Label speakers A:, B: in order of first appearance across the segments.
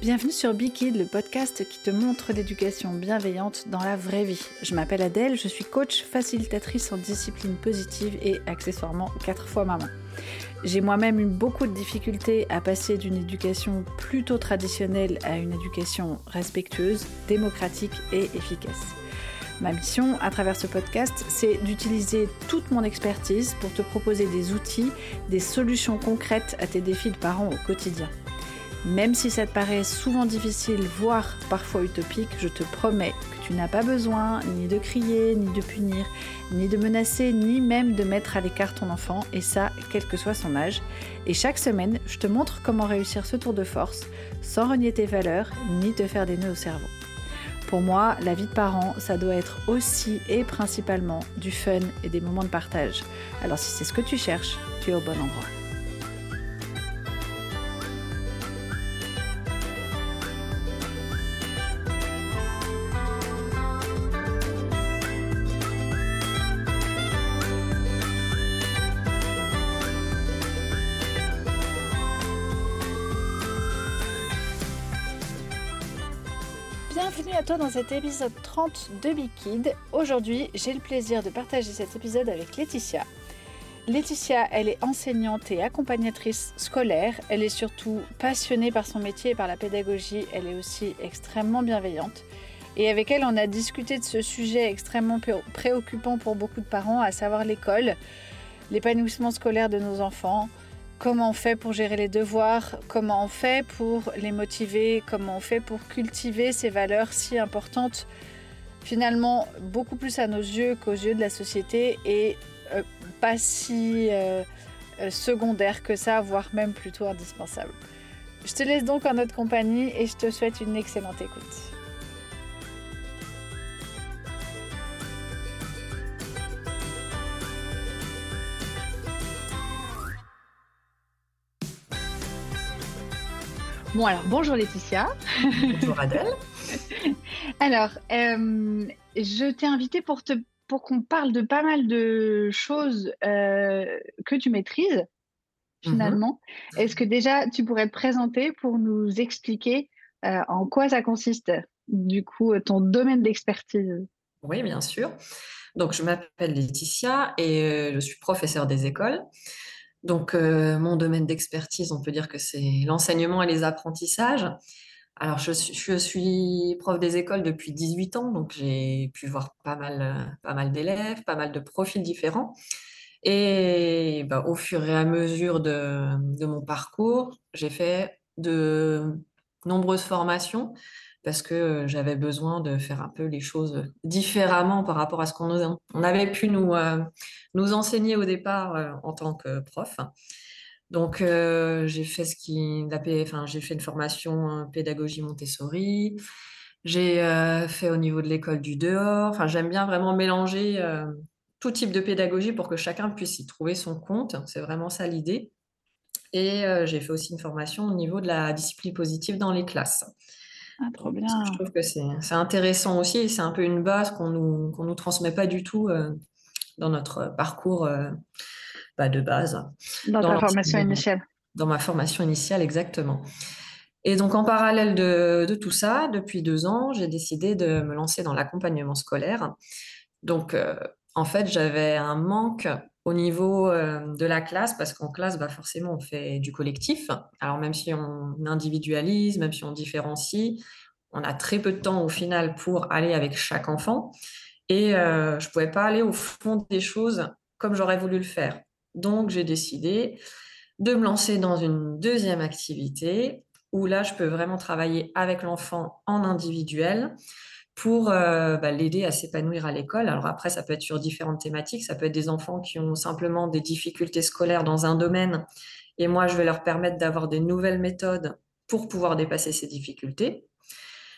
A: Bienvenue sur Bikid, le podcast qui te montre l'éducation bienveillante dans la vraie vie. Je m'appelle Adèle, je suis coach facilitatrice en discipline positive et accessoirement quatre fois maman. J'ai moi-même eu beaucoup de difficultés à passer d'une éducation plutôt traditionnelle à une éducation respectueuse, démocratique et efficace. Ma mission à travers ce podcast, c'est d'utiliser toute mon expertise pour te proposer des outils, des solutions concrètes à tes défis de parents au quotidien. Même si ça te paraît souvent difficile, voire parfois utopique, je te promets que tu n'as pas besoin ni de crier, ni de punir, ni de menacer, ni même de mettre à l'écart ton enfant, et ça, quel que soit son âge. Et chaque semaine, je te montre comment réussir ce tour de force sans renier tes valeurs, ni te faire des nœuds au cerveau. Pour moi, la vie de parent, ça doit être aussi et principalement du fun et des moments de partage. Alors si c'est ce que tu cherches, tu es au bon endroit. Dans cet épisode 30 de Big Kid. Aujourd'hui, j'ai le plaisir de partager cet épisode avec Laetitia. Laetitia, elle est enseignante et accompagnatrice scolaire. Elle est surtout passionnée par son métier et par la pédagogie. Elle est aussi extrêmement bienveillante. Et avec elle, on a discuté de ce sujet extrêmement préoccupant pour beaucoup de parents, à savoir l'école, l'épanouissement scolaire de nos enfants, comment on fait pour gérer les devoirs, comment on fait pour les motiver, comment on fait pour cultiver ces valeurs si importantes, finalement beaucoup plus à nos yeux qu'aux yeux de la société et euh, pas si euh, euh, secondaires que ça, voire même plutôt indispensables. Je te laisse donc en notre compagnie et je te souhaite une excellente écoute. Bon, alors bonjour Laetitia.
B: Bonjour Adèle.
A: alors, euh, je t'ai invité pour, te, pour qu'on parle de pas mal de choses euh, que tu maîtrises, finalement. Mhm. Est-ce que déjà tu pourrais te présenter pour nous expliquer euh, en quoi ça consiste, du coup, ton domaine d'expertise?
B: Oui, bien sûr. Donc, je m'appelle Laetitia et je suis professeure des écoles. Donc, euh, mon domaine d'expertise, on peut dire que c'est l'enseignement et les apprentissages. Alors, je, suis prof des écoles depuis 18 ans, donc j'ai pu voir pas mal, euh, pas mal d'élèves, pas mal de profils différents. Et bah, au fur et à mesure de, de mon parcours, j'ai fait de nombreuses formations parce que j'avais besoin de faire un peu les choses différemment par rapport à ce qu'on on avait pu nous, nous enseigner au départ en tant que prof. Donc, j'ai fait enfin, fait une formation pédagogie Montessori. J'ai fait au niveau de l'école du dehors. Enfin, j'aime bien vraiment mélanger tout type de pédagogie pour que chacun puisse y trouver son compte. C'est vraiment ça l'idée. Et j'ai fait aussi une formation au niveau de la discipline positive dans les classes.
A: Ah, trop bien.
B: je trouve que c'est intéressant aussi. C'est un peu une base qu'on nous, nous transmet pas du tout euh, dans notre parcours euh, bah, de base.
A: Dans, ta formation initiale.
B: Dans ma formation initiale, exactement. Et donc, en parallèle de, de tout ça, depuis deux ans, j'ai décidé de me lancer dans l'accompagnement scolaire. Donc, euh, en fait, j'avais un manque au niveau de la classe, parce qu'en classe, bah, forcément, on fait du collectif. Alors même si on individualise, même si on différencie, on a très peu de temps au final pour aller avec chaque enfant. Et je ne pouvais pas aller au fond des choses comme j'aurais voulu le faire. Donc, j'ai décidé de me lancer dans une deuxième activité où là, je peux vraiment travailler avec l'enfant en individuel pour euh, bah, l'aider à s'épanouir à l'école. Alors après, ça peut être sur différentes thématiques. Ça peut être des enfants qui ont simplement des difficultés scolaires dans un domaine. Et moi, je vais leur permettre d'avoir des nouvelles méthodes pour pouvoir dépasser ces difficultés.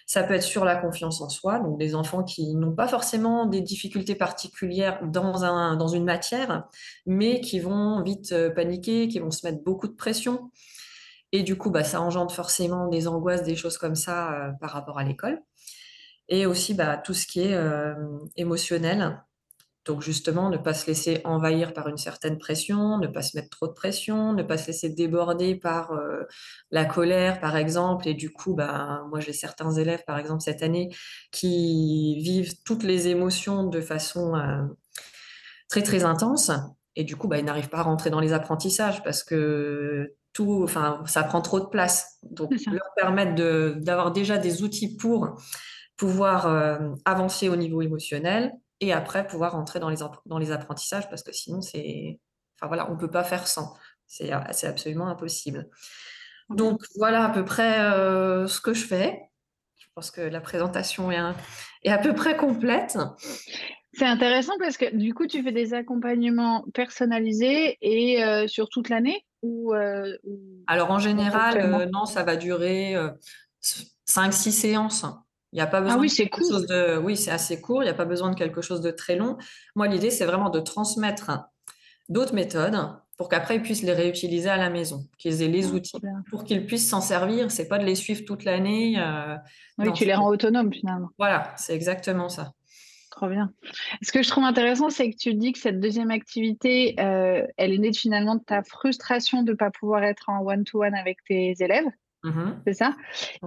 B: Ça peut être sur la confiance en soi, donc des enfants qui n'ont pas forcément des difficultés particulières dans, un, dans une matière, mais qui vont vite euh, paniquer, qui vont se mettre beaucoup de pression. Et du coup, bah, ça engendre forcément des angoisses, des choses comme ça euh, par rapport à l'école et aussi bah, tout ce qui est euh, émotionnel, Donc justement, ne pas se laisser envahir par une certaine pression, ne pas se mettre trop de pression, ne pas se laisser déborder par euh, la colère, par exemple. Et du coup, bah, moi j'ai certains élèves, par exemple cette année, qui vivent toutes les émotions de façon euh, très très intense. Et du coup, bah, ils n'arrivent pas à rentrer dans les apprentissages parce que tout, enfin, ça prend trop de place. Donc, leur permettre d'avoir déjà des outils pour pouvoir euh, avancer au niveau émotionnel et après pouvoir entrer dans les, dans les apprentissages parce que sinon, c'est, enfin voilà, on ne peut pas faire sans. C'est absolument impossible. Donc, voilà à peu près euh, ce que je fais. Je pense que la présentation est, est à peu près complète.
A: C'est intéressant parce que du coup, tu fais des accompagnements personnalisés et euh, sur toute l'année ou, euh,
B: Alors en général, euh, non, ça va durer 5-6 séances. Il n'y a pas ah besoin
A: ah oui, c'est court.
B: de... Oui, c'est assez court. Il n'y a pas besoin de quelque chose de très long. Moi, l'idée, c'est vraiment de transmettre d'autres méthodes pour qu'après ils puissent les réutiliser à la maison, qu'ils aient les ah, outils pour qu'ils puissent s'en servir. C'est pas de les suivre toute l'année.
A: oui, tu les rends autonomes finalement.
B: Voilà, c'est exactement ça.
A: Trop bien. Ce que je trouve intéressant, c'est que tu dis que cette deuxième activité, euh, elle est née finalement de ta frustration de ne pas pouvoir être en one-to-one avec tes élèves. Mm-hmm. C'est ça?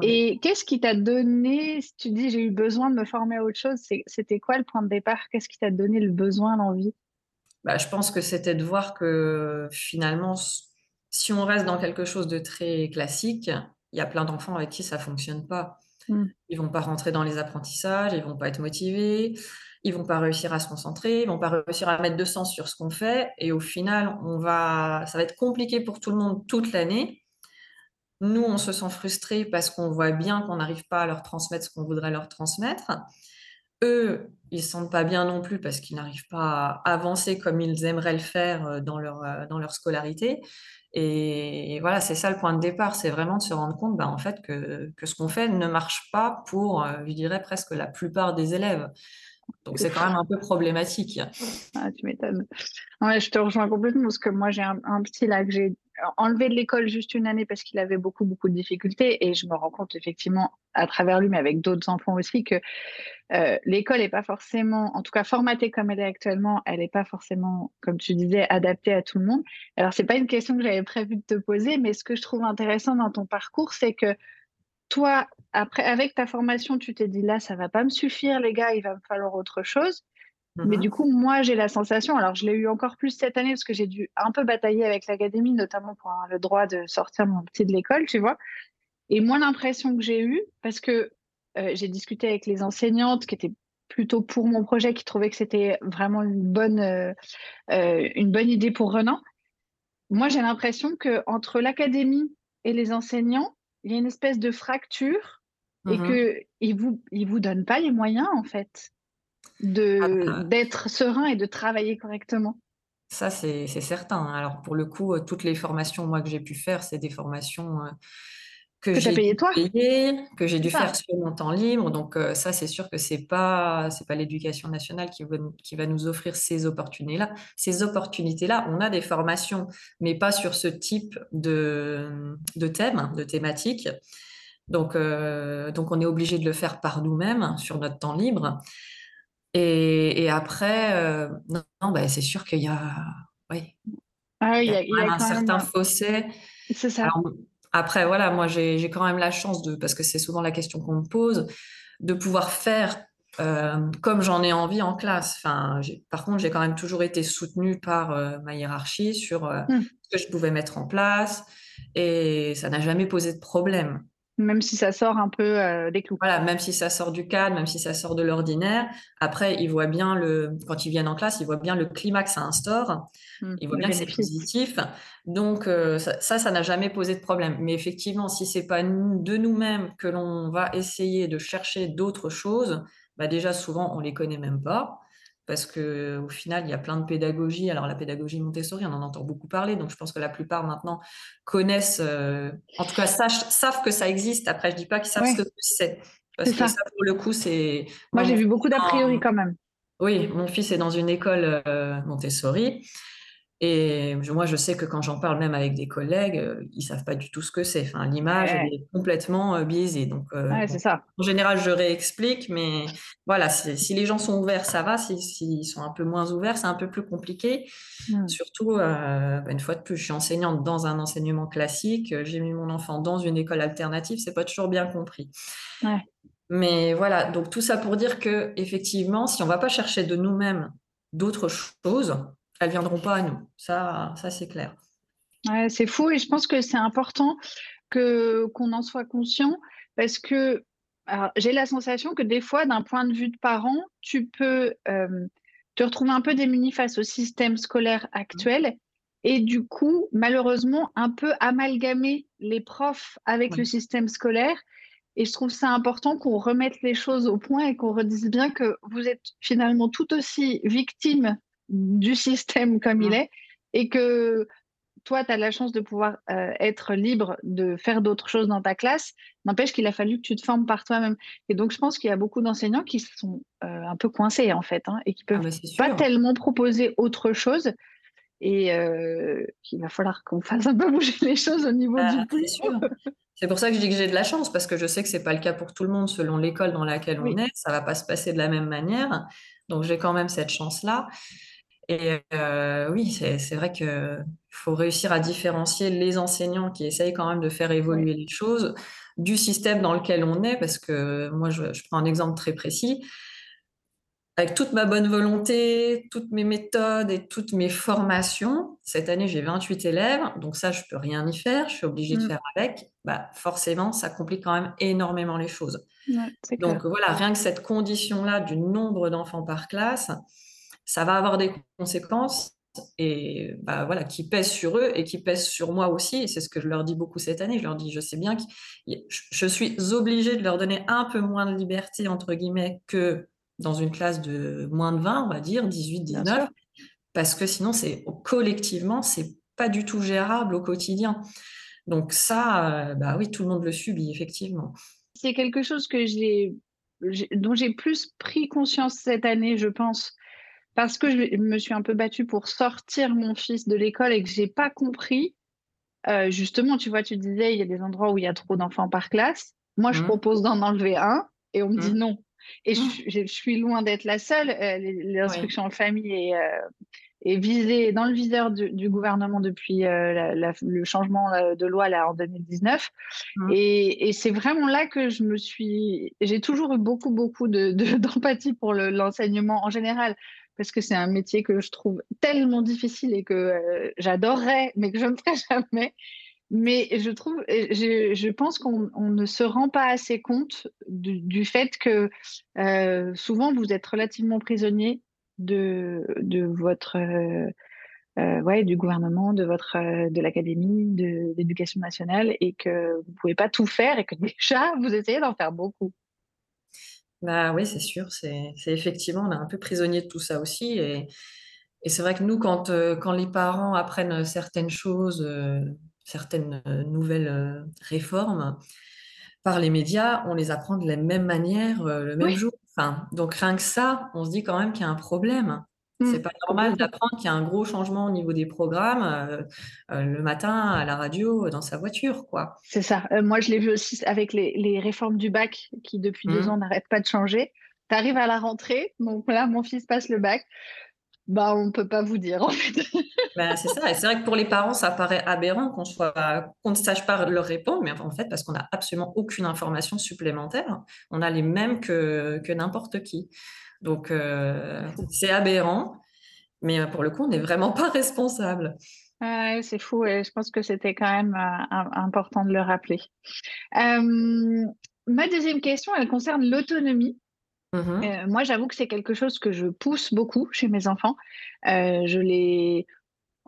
A: Et qu'est-ce qui t'a donné, si tu dis j'ai eu besoin de me former à autre chose, c'était quoi le point de départ? Qu'est-ce qui t'a donné le besoin, l'envie?
B: Bah, Je pense que c'était de voir que finalement, si on reste dans quelque chose de très classique, il y a plein d'enfants avec qui ça ne fonctionne pas. Mmh. Ils vont pas rentrer dans les apprentissages, ils vont pas être motivés, ils vont pas réussir à se concentrer, ils vont pas réussir à mettre de sens sur ce qu'on fait. Et au final, on va, ça va être compliqué pour tout le monde toute l'année. Nous, on se sent frustrés parce qu'on voit bien qu'on n'arrive pas à leur transmettre ce qu'on voudrait leur transmettre. Eux, ils ne se sentent pas bien non plus parce qu'ils n'arrivent pas à avancer comme ils aimeraient le faire euh, dans leur, euh, dans leur scolarité. Et, voilà, c'est ça le point de départ, c'est vraiment de se rendre compte bah, en fait, que, que ce qu'on fait ne marche pas pour, euh, je dirais, presque la plupart des élèves. Donc c'est quand même un peu problématique.
A: Ah, tu m'étonnes. Je te rejoins complètement parce que moi j'ai un, petit là que j'ai enlevé de l'école juste une année parce qu'il avait beaucoup beaucoup de difficultés et je me rends compte effectivement à travers lui mais avec d'autres enfants aussi que euh, l'école n'est pas forcément, en tout cas formatée comme elle est actuellement, elle n'est pas forcément, comme tu disais, adaptée à tout le monde. Alors c'est pas une question que j'avais prévu de te poser, mais ce que je trouve intéressant dans ton parcours, c'est que toi, après, avec ta formation, tu t'es dit là, ça va pas me suffire, les gars, il va me falloir autre chose. Mais du mhm. coup, moi, j'ai la sensation, alors je l'ai eu encore plus cette année parce que j'ai dû un peu batailler avec l'académie, notamment pour avoir le droit de sortir mon petit de l'école, tu vois. Et moi, l'impression que j'ai eue, parce que euh, j'ai discuté avec les enseignantes qui étaient plutôt pour mon projet, qui trouvaient que c'était vraiment une bonne, euh, euh, une bonne idée pour Renan. Moi, j'ai l'impression qu'entre l'académie et les enseignants, il y a une espèce de fracture et mhm. qu'ils ne vous, ils vous donnent pas les moyens, en fait, d'être serein et de travailler correctement.
B: Ça, c'est, certain. Alors, pour le coup, euh, toutes les formations moi, que j'ai pu faire, c'est des formations euh, que, j'ai
A: payé toi
B: que j'ai dû faire sur mon temps libre. Donc euh, ça, c'est sûr que c'est pas c'est pas l'éducation nationale qui va, qui va nous offrir ces opportunités-là. Ces opportunités-là, on a des formations, mais pas sur ce type de, de thème, de thématique. Donc, euh, donc on est obligé de le faire par nous-mêmes sur notre temps libre. Et, et après, euh, non, bah, c'est sûr qu'il y a, oui,
A: ah, il y a, il y a
B: un certain fossé.
A: C'est ça.
B: Après, voilà, moi, j'ai quand même la chance de, parce que c'est souvent la question qu'on me pose, de pouvoir faire euh, comme j'en ai envie en classe. Enfin, par contre, j'ai quand même toujours été soutenue par euh, ma hiérarchie sur euh, mmh. ce que je pouvais mettre en place et ça n'a jamais posé de problème.
A: Même si ça sort un peu euh, des clous.
B: Voilà, même si ça sort du cadre, même si ça sort de l'ordinaire. Après, ils voient bien le, quand ils viennent en classe, ils voient bien le climat que ça instaure. Mmh, ils voient bien que c'est positif. Donc, euh, ça, ça n'a jamais posé de problème. Mais effectivement, si c'est pas de nous-mêmes que l'on va essayer de chercher d'autres choses, bah déjà souvent on les connaît même pas parce qu'au final, il y a plein de pédagogies. Alors, la pédagogie Montessori, on en entend beaucoup parler, donc je pense que la plupart maintenant connaissent, euh, en tout cas savent que ça existe. Après, je dis pas qu'ils savent ce que c'est, parce que ça. pour le coup, c'est...
A: Moi, j'ai vu beaucoup d'a priori quand même.
B: Oui, mon fils est dans une école euh, Montessori, Et moi, je sais que quand j'en parle même avec des collègues, euh, ils savent pas du tout ce que c'est. Enfin, l'image, est complètement euh, biaisée. Donc, euh,
A: ouais, c'est ça.
B: en général, je réexplique, mais voilà, si les gens sont ouverts, ça va. S'ils si, sont un peu moins ouverts, c'est un peu plus compliqué. Mmh. Surtout, une fois de plus, je suis enseignante dans un enseignement classique. J'ai mis mon enfant dans une école alternative, c'est pas toujours bien compris.
A: Ouais.
B: Mais voilà, donc tout ça pour dire que effectivement, si on va pas chercher de nous-mêmes d'autres choses, elles viendront pas à nous. Ça, ça c'est clair.
A: c'est fou et je pense que c'est important que qu'on en soit conscient parce que j'ai la sensation que des fois, d'un point de vue de parent, tu peux euh, te retrouver un peu démuni face au système scolaire actuel et du coup, malheureusement, un peu amalgamer les profs avec le système scolaire. Et je trouve ça important qu'on remette les choses au point et qu'on redise bien que vous êtes finalement tout aussi victime du système comme il est et que toi, tu as la chance de pouvoir euh, être libre de faire d'autres choses dans ta classe. N'empêche qu'il a fallu que tu te formes par toi-même. Et donc, je pense qu'il y a beaucoup d'enseignants qui sont euh, un peu coincés, en fait, hein, et qui peuvent ah, pas tellement proposer autre chose. Et euh, qu'il va falloir qu'on fasse un peu bouger les choses au niveau ah, du
B: C'est pour ça que je dis que j'ai de la chance, parce que je sais que c'est pas le cas pour tout le monde selon l'école dans laquelle on est. Ça va pas se passer de la même manière. Donc, j'ai quand même cette chance-là. Et euh, oui, c'est vrai qu'il faut réussir à différencier les enseignants qui essayent quand même de faire évoluer les choses du système dans lequel on est, parce que moi, je, prends un exemple très précis. Avec toute ma bonne volonté, toutes mes méthodes et toutes mes formations, cette année j'ai 28 élèves, donc ça je peux rien y faire, je suis obligée de mmh. faire avec. Bah, forcément, ça complique quand même énormément les choses. donc voilà, rien que cette condition-là du nombre d'enfants par classe, ça va avoir des conséquences et bah, voilà, qui pèsent sur eux et qui pèsent sur moi aussi. Et c'est ce que je leur dis beaucoup cette année. Je leur dis, je sais bien que je suis obligée de leur donner un peu moins de liberté, entre guillemets, que dans une classe de moins de 20, on va dire, 18, 19, parce que sinon, c'est collectivement, c'est pas du tout gérable au quotidien. Donc ça, euh, bah oui, tout le monde le subit, effectivement.
A: C'est quelque chose que j'ai, dont j'ai plus pris conscience cette année, je pense, parce que je me suis un peu battue pour sortir mon fils de l'école et que j'ai pas compris. Euh, justement, tu vois, tu disais, il y a des endroits où il y a trop d'enfants par classe. Moi, je mmh. propose d'en enlever un et on me dit mmh. non. Et je, suis loin d'être la seule. Euh, l'instruction en famille est, euh, est, visée dans le viseur du, gouvernement depuis le changement de loi là, en 2019. Mmh. Et, et c'est vraiment là que je me suis. J'ai toujours eu beaucoup, beaucoup d'empathie de, pour l'enseignement en général parce que c'est un métier que je trouve tellement difficile et que euh, j'adorerais, mais que je ne ferai jamais. Mais je trouve, je, pense qu'on ne se rend pas assez compte du, fait que euh, souvent vous êtes relativement prisonnier de, votre, euh, ouais, du gouvernement, de votre, de l'académie, de l'éducation nationale, et que vous pouvez pas tout faire et que déjà vous essayez d'en faire beaucoup.
B: Bah oui, c'est sûr, c'est effectivement, on est un peu prisonnier de tout ça aussi. Et, c'est vrai que nous, quand, euh, quand les parents apprennent certaines choses, euh, certaines euh, nouvelles réformes par les médias, on les apprend de la même manière le même jour. Enfin, donc rien que ça, on se dit quand même qu'il y a un problème. C'est mmh. pas normal d'apprendre qu'il y a un gros changement au niveau des programmes euh, euh, le matin à la radio dans sa voiture, quoi.
A: C'est ça. Euh, moi, je l'ai vu aussi avec les, réformes du bac qui depuis deux mmh. ans n'arrêtent pas de changer. Tu arrives à la rentrée, donc là, mon fils passe le bac. Bah, on ne peut pas vous dire en fait.
B: Bah, c'est ça. Et c'est vrai que pour les parents, ça paraît aberrant qu'on ne sache pas leur répondre, mais en fait, parce qu'on n'a absolument aucune information supplémentaire, on a les mêmes que, que n'importe qui. Donc, euh, c'est aberrant, mais euh, pour le coup, on n'est vraiment pas responsable.
A: c'est fou et je pense que c'était quand même euh, important de le rappeler. ma deuxième question, elle concerne l'autonomie. Mmh moi, j'avoue que c'est quelque chose que je pousse beaucoup chez mes enfants. je les,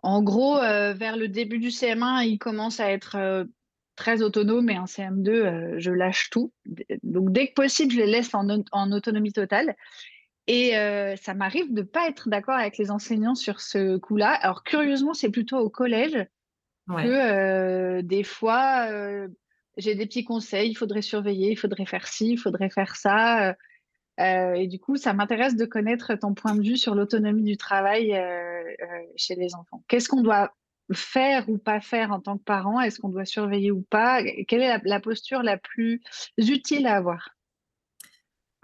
A: en gros, vers le début du CM1, ils commencent à être très autonomes et en CM2, je lâche tout. Donc, dès que possible, je les laisse en, en autonomie totale. Et euh, ça m'arrive de ne pas être d'accord avec les enseignants sur ce coup-là. Alors, curieusement, c'est plutôt au collège que euh, des fois, euh, j'ai des petits conseils. Il faudrait surveiller, il faudrait faire ci, il faudrait faire ça. et du coup, ça m'intéresse de connaître ton point de vue sur l'autonomie du travail chez les enfants Qu'est-ce qu'on doit faire ou pas faire en tant que parent? Est-ce qu'on doit surveiller ou pas? Quelle est la, posture la plus utile à avoir?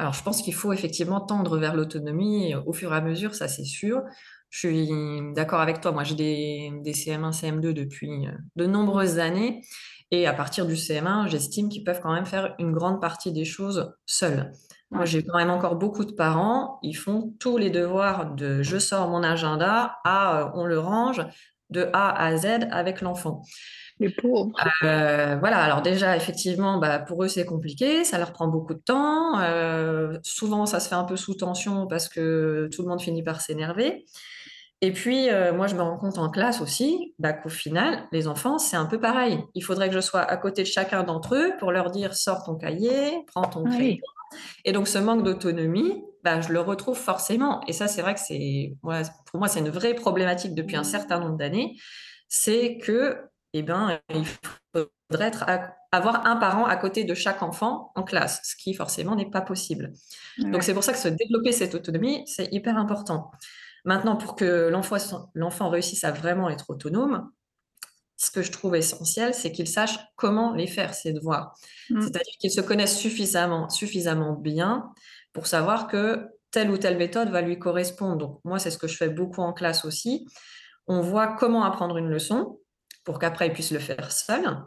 B: Alors, je pense qu'il faut effectivement tendre vers l'autonomie au fur et à mesure, ça c'est sûr. Je suis d'accord avec toi. Moi, j'ai des, des, CM1, CM2 depuis de nombreuses années. Et à partir du CM1, j'estime qu'ils peuvent quand même faire une grande partie des choses seuls. Moi, j'ai quand même encore beaucoup de parents, ils font tous les devoirs de je sors mon agenda à euh, on le range de A à Z avec l'enfant.
A: Les pauvres.
B: Euh, voilà, alors déjà, effectivement, bah, pour eux, c'est compliqué, ça leur prend beaucoup de temps. Euh, souvent, ça se fait un peu sous tension parce que tout le monde finit par s'énerver. Et puis, moi, je me rends compte en classe aussi bah, qu'au final, les enfants, c'est un peu pareil. Il faudrait que je sois à côté de chacun d'entre eux pour leur dire sors ton cahier, prends ton crayon, et donc, ce manque d'autonomie, bah, je le retrouve forcément. Et ça, c'est vrai que c'est, pour moi, c'est une vraie problématique depuis un certain nombre d'années. C'est que, eh ben, il faudrait avoir un parent à côté de chaque enfant en classe, ce qui forcément n'est pas possible. Donc, c'est pour ça que se développer cette autonomie, c'est hyper important. Maintenant, pour que l'enfant réussisse à vraiment être autonome, ce que je trouve essentiel, c'est qu'ils sachent comment les faire, ces devoirs. Mm. C'est-à-dire qu'ils se connaissent suffisamment, suffisamment bien pour savoir que telle ou telle méthode va lui correspondre. Donc, moi, c'est ce que je fais beaucoup en classe aussi. On voit comment apprendre une leçon pour qu'après, ils puissent le faire seul.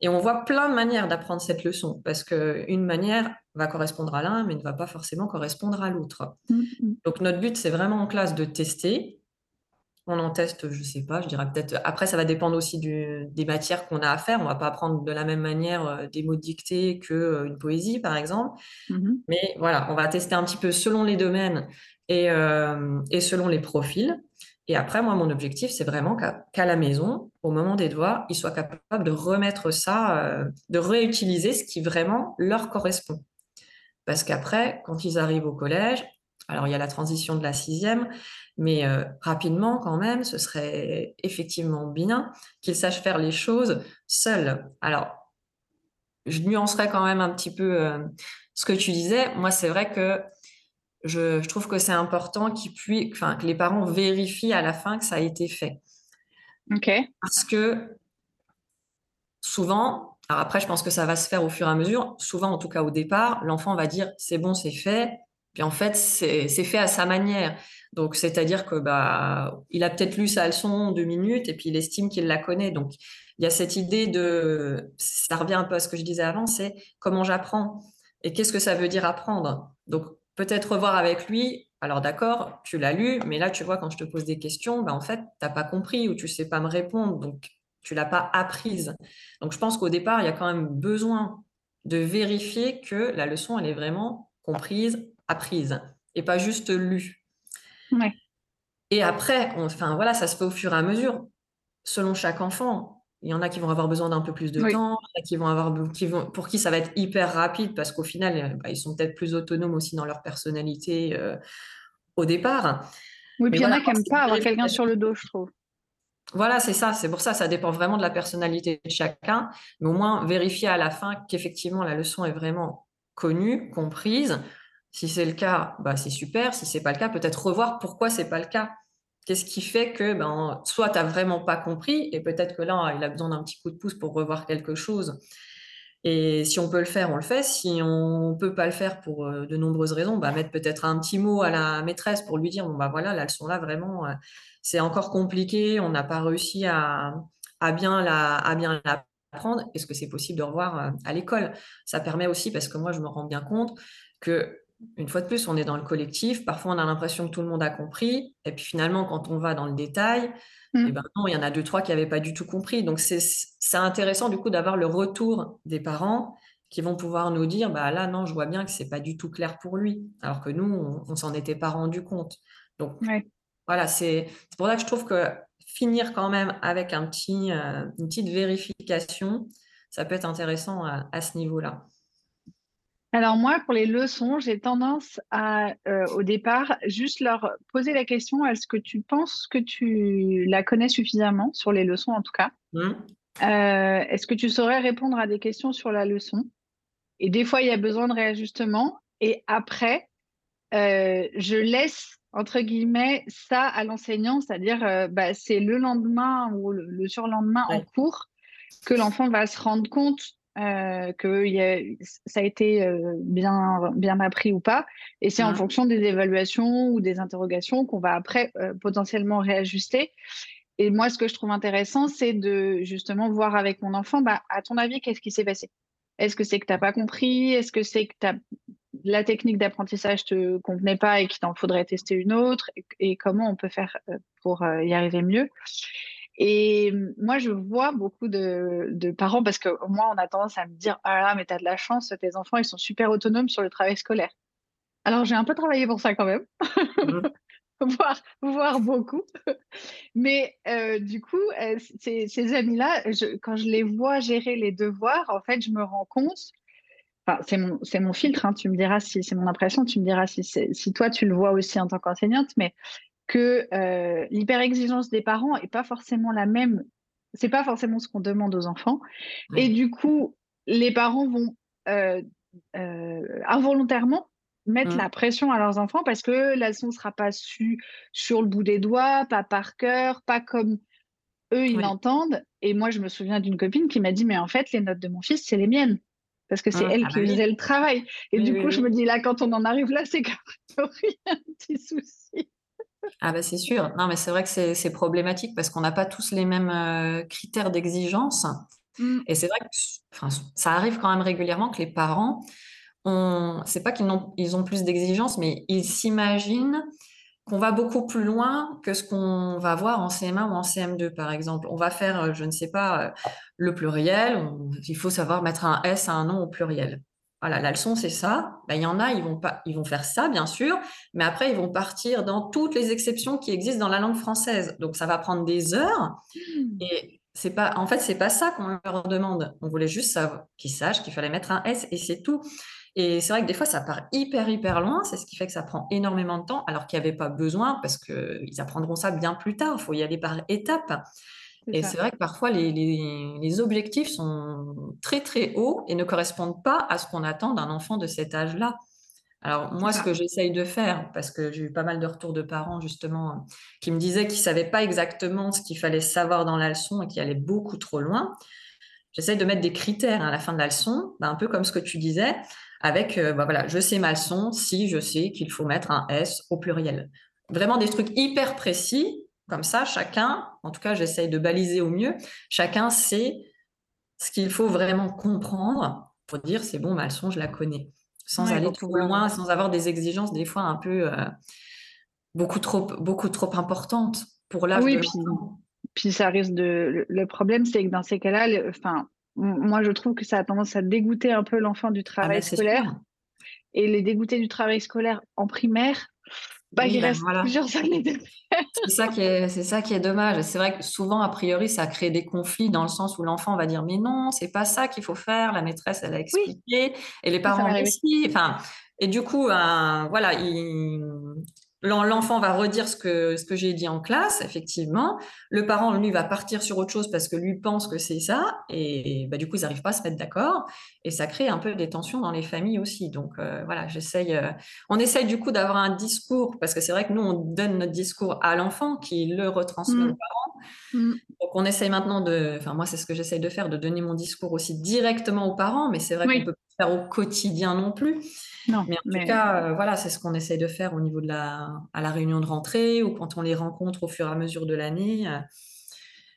B: Et on voit plein de manières d'apprendre cette leçon parce qu'une manière va correspondre à l'un, mais ne va pas forcément correspondre à l'autre. Mm, mm. Donc, notre but, c'est vraiment en classe de tester, on en teste, je sais pas, je dirais peut-être. Après, ça va dépendre aussi des matières qu'on a à faire. On va pas apprendre de la même manière euh, des mots dictés qu'une euh, poésie, par exemple. Mmh Mais voilà, on va tester un petit peu selon les domaines et, euh, selon les profils. Et après, moi, mon objectif, c'est vraiment qu'à la maison, au moment des devoirs, ils soient capables de remettre ça, de réutiliser ce qui vraiment leur correspond. Parce qu'après, quand ils arrivent au collège, alors il y a la transition de la sixième, mais euh, rapidement, quand même, ce serait effectivement bien qu'il sache faire les choses seul. Alors, je nuancerais quand même un petit peu euh, ce que tu disais. Moi, c'est vrai que je, trouve que c'est important que les parents vérifient à la fin que ça a été fait.
A: OK.
B: Parce que souvent, alors après, je pense que ça va se faire au fur et à mesure. Souvent, en tout cas au départ, l'enfant va dire c'est bon, c'est fait. Puis en fait, c'est fait à sa manière. Donc, c'est-à-dire que bah, il a peut-être lu sa leçon deux minutes et puis il estime qu'il la connaît. Donc, il y a cette idée de, ça revient un peu à ce que je disais avant, c'est comment j'apprends et qu'est-ce que ça veut dire apprendre. Donc, peut-être revoir avec lui. Alors, d'accord, tu l'as lu, mais là, tu vois, quand je te pose des questions, bah, en fait, tu n'as pas compris ou tu sais pas me répondre. Donc, tu l'as pas apprise. Donc, je pense qu'au départ, il y a quand même besoin de vérifier que la leçon, elle est vraiment comprise, apprise et pas juste lue. Et après, enfin voilà, ça se fait au fur et à mesure, selon chaque enfant. Il y en a qui vont avoir besoin d'un peu plus de temps, qui vont avoir, qui vont, pour qui ça va être hyper rapide parce qu'au final, euh, bah, ils sont peut-être plus autonomes aussi dans leur personnalité euh, au départ.
A: Oui, puis il y en a qui n'aiment pas avoir quelqu'un sur le dos, je trouve.
B: Voilà, c'est ça. C'est pour ça, ça dépend vraiment de la personnalité de chacun. Mais au moins, vérifier à la fin qu'effectivement la leçon est vraiment connue, comprise, si c'est le cas, bah, c'est super. Si c'est pas le cas, peut-être revoir pourquoi c'est pas le cas. Qu'est-ce qui fait que ben, soit tu n'as vraiment pas compris, et peut-être que là, il a besoin d'un petit coup de pouce pour revoir quelque chose. Et si on peut le faire, on le fait. Si on ne peut pas le faire pour euh, de nombreuses raisons, bah, mettre peut-être un petit mot à la maîtresse pour lui dire, bon, bah voilà, la leçon là, vraiment, euh, c'est encore compliqué, on n'a pas réussi à, bien la, à bien l'apprendre. Est-ce que c'est possible de revoir euh, à l'école? Ça permet aussi, parce que moi, je me rends bien compte que une fois de plus, on est dans le collectif. Parfois, on a l'impression que tout le monde a compris. Et puis finalement, quand on va dans le détail, mmh. eh ben non, il y en a deux, trois qui n'avaient pas du tout compris. Donc, c'est intéressant du coup d'avoir le retour des parents qui vont pouvoir nous dire, bah là, non, je vois bien que c'est pas du tout clair pour lui. Alors que nous, on, ne s'en était pas rendu compte. Donc, voilà, c'est pour ça que je trouve que finir quand même avec un petit, euh, une petite vérification, ça peut être intéressant à ce niveau-là.
A: Alors moi, pour les leçons, j'ai tendance à, euh, au départ, juste leur poser la question, est-ce que tu penses que tu la connais suffisamment, sur les leçons en tout cas? Mmh. euh, Est-ce que tu saurais répondre à des questions sur la leçon? Et des fois, il y a besoin de réajustement. Et après, euh, je laisse entre guillemets, ça à l'enseignant, c'est-à-dire bah, c'est le lendemain ou le, surlendemain en cours que l'enfant va se rendre compte euh, que y a, ça a été euh, bien, bien appris ou pas. Et c'est en fonction des évaluations ou des interrogations qu'on va après euh, potentiellement réajuster. Et moi, ce que je trouve intéressant, c'est de justement voir avec mon enfant, bah, à ton avis, qu'est-ce qui s'est passé? Est-ce que c'est que tu n'as pas compris? Est-ce que c'est que la technique d'apprentissage te convenait pas et qu'il t'en faudrait tester une autre? Et, comment on peut faire pour y arriver mieux? Et moi, je vois beaucoup de, parents, parce que moi, on a tendance à me dire Ah là, mais t'as de la chance, tes enfants, ils sont super autonomes sur le travail scolaire. Alors, j'ai un peu travaillé pour ça quand même, mmh. voir, beaucoup. Mais euh, du coup, euh, ces, amis-là, quand je les vois gérer les devoirs, en fait, je me rends compte. Enfin, c'est mon, mon filtre, hein, tu me diras si c'est mon impression, tu me diras si, si toi tu le vois aussi en tant qu'enseignante, mais que euh, l'hyper-exigence des parents est pas forcément la même. C'est pas forcément ce qu'on demande aux enfants. Et du coup, les parents vont euh, euh, involontairement mettre mmh. la pression à leurs enfants parce que la leçon ne sera pas su sur le bout des doigts, pas par cœur, pas comme eux ils l'entendent. Et moi, je me souviens d'une copine qui m'a dit Mais en fait, les notes de mon fils, c'est les miennes. Parce que c'est mmh. elle ah qui bah faisait le travail. Et du coup, je me dis là, quand on en arrive là, c'est qu'il y a un petit souci.
B: Ah bah c'est sûr. Non, mais c'est vrai que c'est problématique parce qu'on n'a pas tous les mêmes euh, critères d'exigence. Mmh. Et c'est vrai que ça arrive quand même régulièrement que les parents, on... c'est pas qu'ils ont, ils ont plus d'exigence, mais ils s'imaginent qu'on va beaucoup plus loin que ce qu'on va voir en CM1 ou en CM2, par exemple. On va faire, euh, je ne sais pas, euh, le pluriel. Il faut savoir mettre un S à un nom au pluriel voilà, la leçon, c'est ça. Ben, il y en a, ils vont, pas, ils vont faire ça, bien sûr, mais après, ils vont partir dans toutes les exceptions qui existent dans la langue française. Donc, ça va prendre des heures. Mmh. Et c'est pas, en fait, c'est pas ça qu'on leur demande. On voulait juste qu'ils sachent qu'il fallait mettre un S et c'est tout. Et c'est vrai que des fois, ça part hyper, hyper loin. C'est ce qui fait que ça prend énormément de temps, alors qu'il n'y avait pas besoin, parce qu'ils apprendront ça bien plus tard. Il faut y aller par étapes. Et c'est vrai que parfois, les, objectifs sont très, très hauts et ne correspondent pas à ce qu'on attend d'un enfant de cet âge-là. Alors, moi, ce que j'essaye de faire, parce que j'ai eu pas mal de retours de parents, justement, qui me disaient qu'ils ne savaient pas exactement ce qu'il fallait savoir dans la leçon et qui allaient beaucoup trop loin, j'essaye de mettre des critères à la fin de la leçon, bah, un peu comme ce que tu disais, avec, euh, bah, voilà, je sais ma leçon si je sais qu'il faut mettre un S au pluriel. Vraiment des trucs hyper précis comme ça, chacun, en tout cas, j'essaye de baliser au mieux, chacun sait ce qu'il faut vraiment comprendre pour dire c'est bon, ma leçon, je la connais, sans aller trop loin, sans avoir des exigences des fois un peu euh, beaucoup, trop, beaucoup trop importantes pour l'âge oui,
A: puis, puis, ça risque de. Le problème, c'est que dans ces cas-là, enfin, moi, je trouve que ça a tendance à dégoûter un peu l'enfant du ah, travail scolaire. Et les dégoûter du travail scolaire en primaire, bah, il ben reste plusieurs années de
B: c'est ça qui est, c'est ça qui est dommage. C'est vrai que souvent, a priori, ça crée des conflits dans le sens où l'enfant va dire mais non, c'est pas ça qu'il faut faire. La maîtresse, elle a expliqué, et les parents aussi. Enfin, et du coup, euh, voilà, il, L'enfant va redire ce que, ce que j'ai dit en classe, effectivement. Le parent, lui, va partir sur autre chose parce que lui pense que c'est ça. Et, bah, du coup, ils n'arrivent pas à se mettre d'accord. Et ça crée un peu des tensions dans les familles aussi. Donc, euh, voilà, j'essaye. Euh, on essaye du coup d'avoir un discours parce que c'est vrai que nous, on donne notre discours à l'enfant qui le retransmet mmh. aux parents. Mmh. Donc, on essaye maintenant de. Enfin, moi, c'est ce que j'essaye de faire, de donner mon discours aussi directement aux parents. Mais c'est vrai qu'on peut faire au quotidien non plus. Non, mais en tout cas, euh, voilà, c'est ce qu'on essaye de faire au niveau de la, à la réunion de rentrée ou quand on les rencontre au fur et à mesure de l'année. Euh.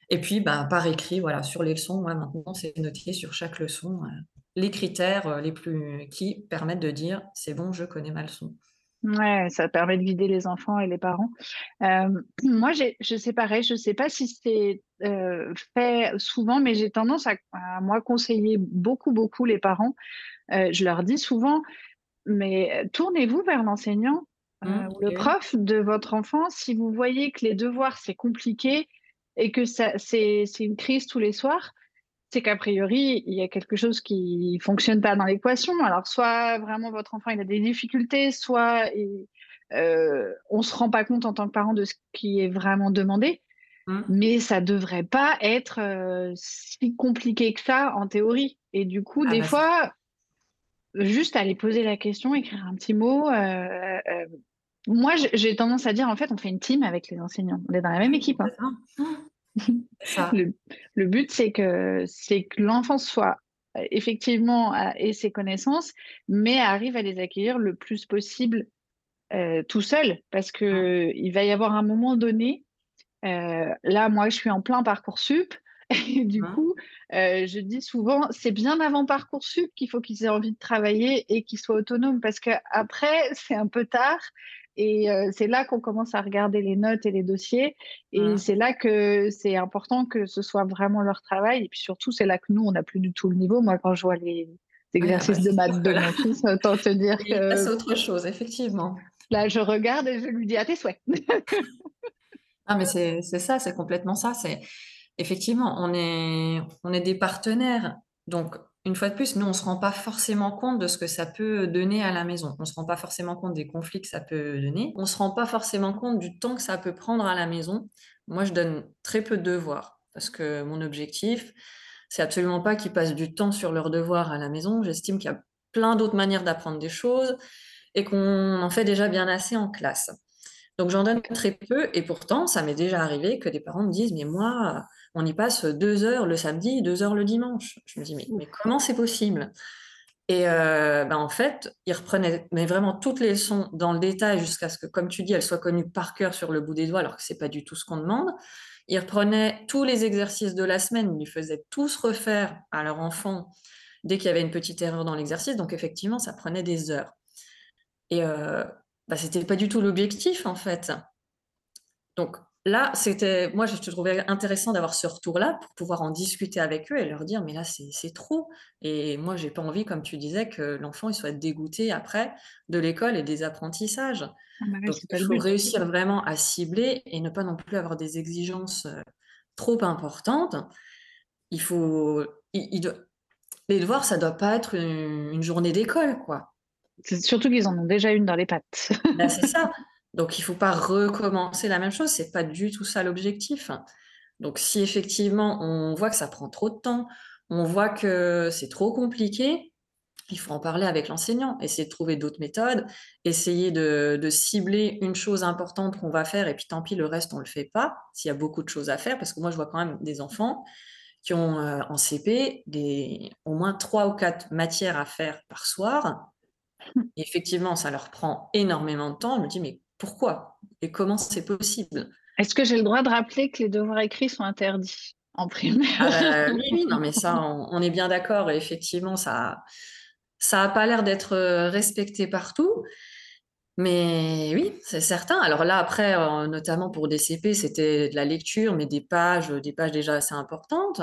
B: Et puis, bah, par écrit, voilà, sur les leçons, maintenant, c'est noté sur chaque leçon euh, les critères les plus qui permettent de dire c'est bon, je connais ma leçon.
A: Ouais, ça permet de vider les enfants et les parents. moi, je sais pareil, je ne sais pas si c'est fait souvent, mais j'ai tendance à, à, moi conseiller beaucoup, beaucoup les parents. Je leur dis souvent, mais tournez-vous vers l'enseignant euh, mmh, ou le prof de votre enfant si vous voyez que les devoirs, c'est compliqué et que c'est une crise tous les soirs. C'est qu'a priori, il y a quelque chose qui fonctionne pas dans l'équation. Alors, soit vraiment votre enfant il a des difficultés, soit euh, on se rend pas compte en tant que parent de ce qui est vraiment demandé. Mmh. Mais ça devrait pas être euh, si compliqué que ça en théorie. Et du coup, ah des bah, fois, juste aller poser la question, écrire un petit mot. Euh, euh, moi, j'ai tendance à dire, en fait, on fait une team avec les enseignants. On est dans la même équipe. Hein. Le, but, c'est que, que l'enfant soit effectivement et ses connaissances, mais arrive à les accueillir le plus possible euh, tout seul, parce que il va y avoir un moment donné. Là, moi, je suis en plein parcours sup. Et du coup, je dis souvent, c'est bien avant Parcoursup qu'il faut qu'ils aient envie de travailler et qu'ils soient autonomes parce qu'après, c'est un peu tard et c'est là qu'on commence à regarder les notes et les dossiers. Et c'est là que c'est important que ce soit vraiment leur travail. Et puis surtout, c'est là que nous, on n'a plus du tout le niveau. Moi, quand je vois les exercices de maths de mon fils, autant te dire que.
B: C'est autre chose, effectivement.
A: Là, je regarde et je lui dis à tes souhaits.
B: ah, mais c'est ça, c'est complètement ça. C'est effectivement, on est, on est des partenaires. Donc, une fois de plus, nous, on ne se rend pas forcément compte de ce que ça peut donner à la maison. On ne se rend pas forcément compte des conflits que ça peut donner. On ne se rend pas forcément compte du temps que ça peut prendre à la maison. Moi, je donne très peu de devoirs parce que mon objectif, c'est absolument pas qu'ils passent du temps sur leurs devoirs à la maison. J'estime qu'il y a plein d'autres manières d'apprendre des choses et qu'on en fait déjà bien assez en classe. Donc j'en donne très peu et pourtant, ça m'est déjà arrivé que des parents me disent, mais moi, on y passe deux heures le samedi, deux heures le dimanche. Je me dis, mais, comment c'est possible? Et ben, en fait, ils reprenaient mais vraiment toutes les leçons dans le détail jusqu'à ce que, comme tu dis, elles soient connues par cœur sur le bout des doigts, alors que ce n'est pas du tout ce qu'on demande. Ils reprenaient tous les exercices de la semaine, ils faisaient tous refaire à leur enfant dès qu'il y avait une petite erreur dans l'exercice. Donc effectivement, ça prenait des heures. Et euh, bah, c'était pas du tout l'objectif en fait. Donc là, c'était, moi, je trouvais intéressant d'avoir ce retour-là pour pouvoir en discuter avec eux et leur dire, mais là, c'est trop. Et moi, j'ai pas envie, comme tu disais, que l'enfant il soit dégoûté après de l'école et des apprentissages. Ah bah Donc, il faut réussir vraiment à cibler et ne pas non plus avoir des exigences euh, trop importantes. Il faut, les devoirs, ça doit pas être une, une journée d'école, quoi.
A: Surtout qu'ils en ont déjà une dans les pattes.
B: Bah, c'est ça. Donc, il ne faut pas recommencer la même chose. C'est pas du tout ça l'objectif. Donc, si effectivement on voit que ça prend trop de temps, on voit que c'est trop compliqué, il faut en parler avec l'enseignant, essayer de trouver d'autres méthodes, essayer de, cibler une chose importante qu'on va faire et puis tant pis, le reste, on ne le fait pas, s'il y a beaucoup de choses à faire, parce que moi, je vois quand même des enfants qui ont euh, en CP des, au moins trois ou quatre matières à faire par soir. Et effectivement, ça leur prend énormément de temps. Je me dis, mais pourquoi et comment c'est possible.
A: Est-ce que j'ai le droit de rappeler que les devoirs écrits sont interdits en primaire?
B: Ah bah, Oui, non, mais ça, on, est bien d'accord. Effectivement, ça ça n'a pas l'air d'être euh, respecté partout. Mais oui, c'est certain. Alors là, après, euh, notamment pour des CP, c'était de la lecture, mais des pages, des pages déjà assez importantes.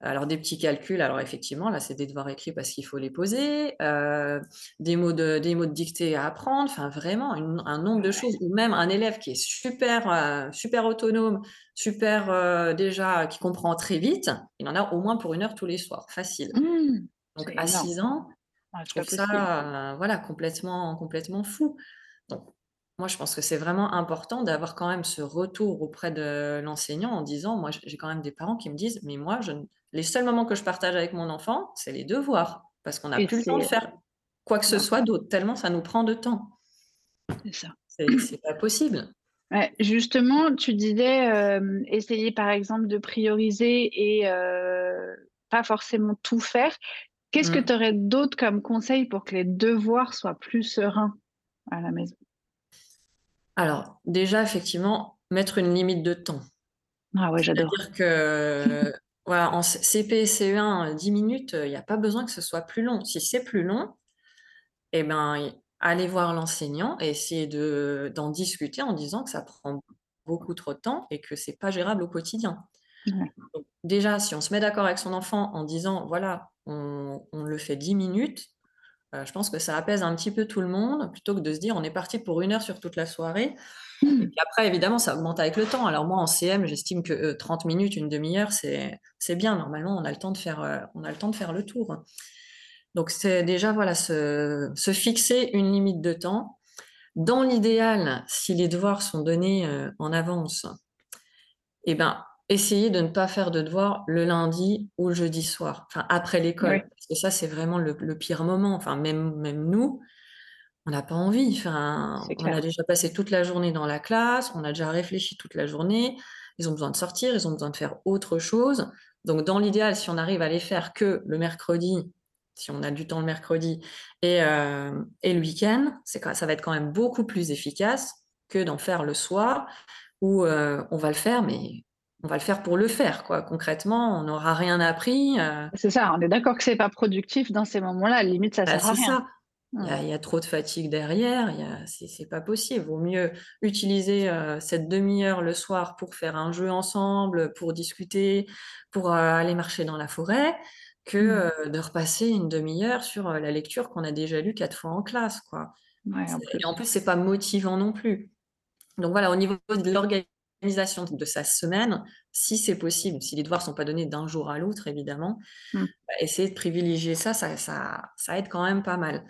B: Alors des petits calculs, alors effectivement, là, c'est des devoirs écrits parce qu'il faut les poser, euh, des, mots de, des mots de dictée à apprendre, enfin vraiment un nombre de choses, ou même un élève qui est super, euh, super autonome, super euh, déjà, qui comprend très vite, il en a au moins pour une heure tous les soirs, facile. Mmh, Donc à 6 ans, je trouve ça voilà, complètement, complètement fou. Donc moi, je pense que c'est vraiment important d'avoir quand même ce retour auprès de l'enseignant en disant, moi, j'ai quand même des parents qui me disent, mais moi, je, les seuls moments que je partage avec mon enfant, c'est les devoirs, parce qu'on n'a plus le temps de faire quoi que ce soit d'autre, tellement ça nous prend de temps. C'est ça. C'est pas possible.
A: justement, tu disais euh, essayer par exemple de prioriser et euh, pas forcément tout faire. Qu'est-ce que mmh. tu aurais d'autre comme conseil pour que les devoirs soient plus sereins à la maison?
B: Alors, déjà, effectivement, mettre une limite de temps.
A: Ah ouais, j'adore.
B: C'est-à-dire que voilà, en CP et CE1, 10 minutes, il n'y a pas besoin que ce soit plus long. Si c'est plus long, eh ben, allez voir l'enseignant et essayer de, d'en discuter en disant que ça prend beaucoup trop de temps et que c'est pas gérable au quotidien. déjà, si on se met d'accord avec son enfant en disant, voilà, on, on le fait 10 minutes, euh, je pense que ça apaise un petit peu tout le monde, plutôt que de se dire on est parti pour une heure sur toute la soirée. Et mmh. puis après, évidemment, ça augmente avec le temps. Alors moi, en CM, j'estime que 30 euh, minutes, une demi-heure, c'est bien. Normalement, on a le temps de faire, euh, on a le, temps de faire le tour. Donc c'est déjà voilà, se, se, fixer une limite de temps. Dans l'idéal, si les devoirs sont donnés en avance, eh ben, essayer de ne pas faire de devoirs le lundi ou le jeudi soir, enfin après l'école. Parce que ça, c'est vraiment le, pire moment. Enfin, même, même nous, on n'a pas envie. Enfin, on a déjà passé toute la journée dans la classe, on a déjà réfléchi toute la journée. Ils ont besoin de sortir, ils ont besoin de faire autre chose. Donc, dans l'idéal, si on arrive à les faire que le mercredi, si on a du temps le mercredi et, euh, et le week-end, ça va être quand même beaucoup plus efficace que d'en faire le soir où euh, on va le faire, mais on va le faire pour le faire, quoi. Concrètement, on n'aura rien appris.
A: Euh. C'est ça, on est d'accord que c'est pas productif dans ces moments-là, limite ça bah, sert à rien. Ça.
B: Il y, a, trop de fatigue derrière, c'est pas possible. Vaut mieux utiliser euh, cette demi-heure le soir pour faire un jeu ensemble, pour discuter, pour aller marcher dans la forêt, que mmh. de repasser une demi-heure sur la lecture qu'on a déjà lue quatre fois en classe, quoi. Et en plus, c'est pas motivant non plus. Donc voilà, au niveau de l'organisation de sa semaine, si c'est possible, si les devoirs ne sont pas donnés d'un jour à l'autre, évidemment, mmh. bah, essayer de privilégier ça ça, ça aide quand même pas mal.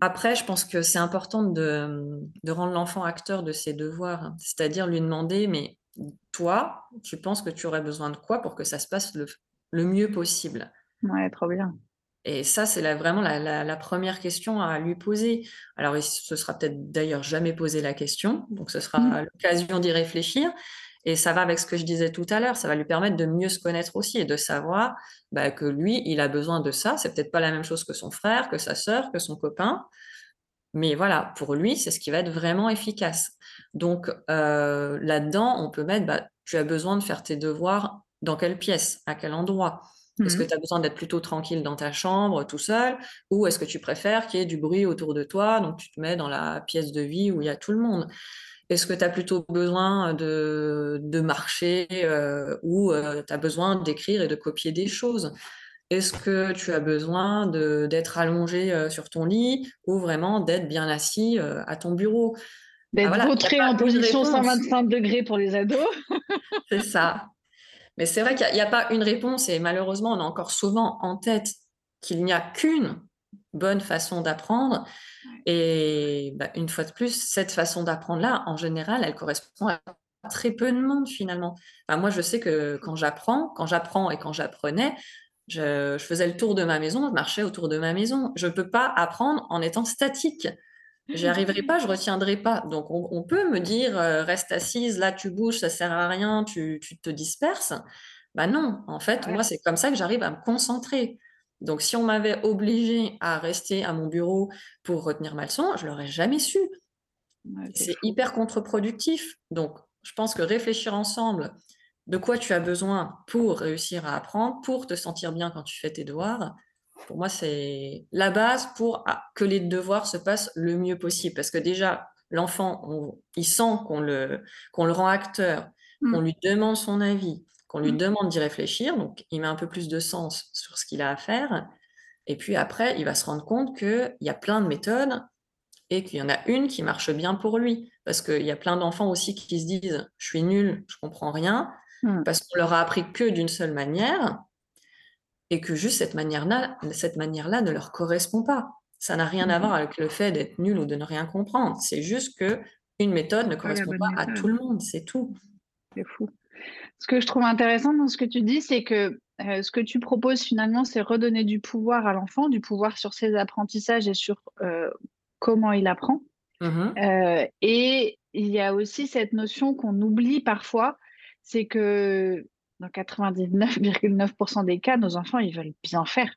B: Après, je pense que c'est important de, rendre l'enfant acteur de ses devoirs, c'est-à-dire lui demander, mais toi, tu penses que tu aurais besoin de quoi pour que ça se passe le, le mieux possible?
A: Ouais, trop bien.
B: Et ça, c'est vraiment la, première question à lui poser. Alors, il se sera peut-être d'ailleurs jamais posé la question, donc ce sera mmh. l'occasion d'y réfléchir. Et ça va avec ce que je disais tout à l'heure, ça va lui permettre de mieux se connaître aussi et de savoir bah, que lui, il a besoin de ça. C'est peut-être pas la même chose que son frère, que sa sœur, que son copain. Mais voilà, pour lui, c'est ce qui va être vraiment efficace. Donc euh, là-dedans, on peut mettre, bah, tu as besoin de faire tes devoirs dans quelle pièce, à quel endroit? Est-ce que mmh. tu as besoin d'être plutôt tranquille dans ta chambre, tout seul Ou est-ce que tu préfères qu'il y ait du bruit autour de toi Donc, tu te mets dans la pièce de vie où il y a tout le monde? Est-ce que tu as plutôt besoin de, de marcher euh, ou euh, tu as besoin d'écrire et de copier des choses? Est-ce que tu as besoin d'être allongé euh, sur ton lit ou vraiment d'être bien assis à ton bureau?
A: D'être ah, en position 125 degrés pour les ados.
B: C'est ça. Mais c'est vrai qu'il n'y a, pas une réponse et malheureusement, on a encore souvent en tête qu'il n'y a qu'une bonne façon d'apprendre. Et bah, une fois de plus, cette façon d'apprendre-là, en général, elle correspond à très peu de monde finalement. moi, je sais que quand j'apprends, quand j'apprends et quand j'apprenais, je, faisais le tour de ma maison, je marchais autour de ma maison. Je ne peux pas apprendre en étant statique. J'y arriverai pas, je retiendrai pas. Donc, on, peut me dire, euh, reste assise, là, tu bouges, ça sert à rien, tu, te disperses. Bah non, en fait, moi, c'est comme ça que j'arrive à me concentrer. Donc, si on m'avait obligé à rester à mon bureau pour retenir ma leçon, je l'aurais jamais su. c'est hyper contre-productif. Donc, je pense que réfléchir ensemble de quoi tu as besoin pour réussir à apprendre, pour te sentir bien quand tu fais tes devoirs, pour moi, c'est la base pour ah, que les devoirs se passent le mieux possible. Parce que déjà, l'enfant, il sent qu'on le, qu'on le rend acteur, mmh. qu'on lui demande son avis, qu'on lui mmh. demande d'y réfléchir. Donc, il met un peu plus de sens sur ce qu'il a à faire. Et puis après, il va se rendre compte qu'il y a plein de méthodes et qu'il y en a une qui marche bien pour lui. Parce qu'il y a plein d'enfants aussi qui se disent Je suis nul, je comprends rien. Mmh. Parce qu'on leur a appris que d'une seule manière et que juste cette manière-là, cette manière-là ne leur correspond pas. Ça n'a rien à mmh voir avec le fait d'être nul ou de ne rien comprendre. C'est juste que une méthode ne correspond pas à tout le monde, c'est tout.
A: C'est fou. Ce que je trouve intéressant dans ce que tu dis, c'est que euh, ce que tu proposes finalement, c'est redonner du pouvoir à l'enfant, du pouvoir sur ses apprentissages et sur euh, comment il apprend. Mmh euh, et il y a aussi cette notion qu'on oublie parfois, c'est que dans 99,9% des cas, nos enfants, ils veulent bien faire.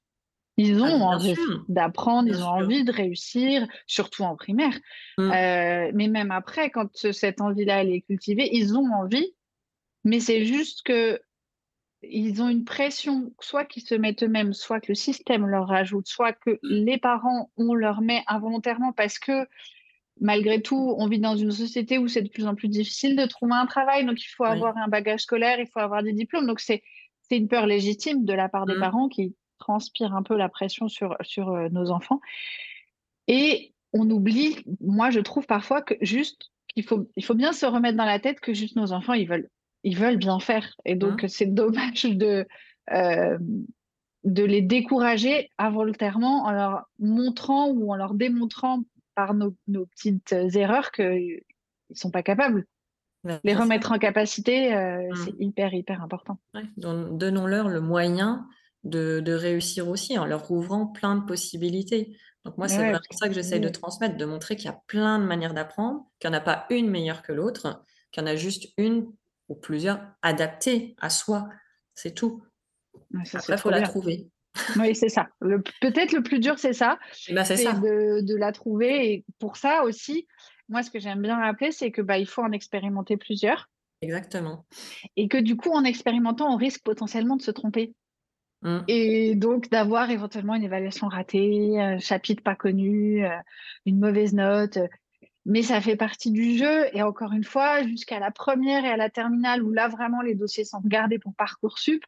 A: Ils ont ah, envie d'apprendre, ils ont envie de réussir, surtout en primaire. Mmh. Euh, mais même après, quand cette envie-là est cultivée, ils ont envie, mais c'est juste que ils ont une pression, soit qu'ils se mettent eux-mêmes, soit que le système leur rajoute, soit que les parents, on leur met involontairement parce que malgré tout, on vit dans une société où c'est de plus en plus difficile de trouver un travail. Donc, il faut avoir un bagage scolaire, il faut avoir des diplômes. Donc, c'est une peur légitime de la part des mmh. parents qui transpirent un peu la pression sur, sur euh, nos enfants. Et on oublie, moi, je trouve parfois que juste, qu'il faut, il faut bien se remettre dans la tête que juste nos enfants, ils veulent, ils veulent bien faire. Et donc, mmh. c'est dommage de. Euh, de les décourager involontairement en leur montrant ou en leur démontrant par nos, petites erreurs qu'ils ne sont pas capables. les remettre en capacité, euh, mmh. c'est hyper, hyper important.
B: Donnons-leur le moyen de réussir aussi, en leur ouvrant plein de possibilités. Donc moi, c'est
A: ouais,
B: vraiment ça que j'essaye de transmettre, de montrer qu'il y a plein de manières d'apprendre, qu'il y en a pas une meilleure que l'autre, qu'il y en a juste une ou plusieurs adaptées à soi. C'est tout.
A: ouais,
B: Après, faut
A: trop
B: la
A: bien.
B: trouver.
A: Oui, c'est ça. Peut-être le plus dur, c'est ça,
B: Et bah, c'est
A: de de la trouver. Et pour ça aussi, moi, ce que j'aime bien rappeler, c'est que, bah, il faut en expérimenter plusieurs.
B: Exactement.
A: et que du coup, en expérimentant, on risque potentiellement de se tromper.
B: Mmh.
A: et donc d'avoir éventuellement une évaluation ratée, un chapitre pas connu, heu, une mauvaise note, mais ça fait partie du jeu. Et encore une fois, jusqu'à la première et à la terminale où là, vraiment, les dossiers sont regardés pour Parcoursup,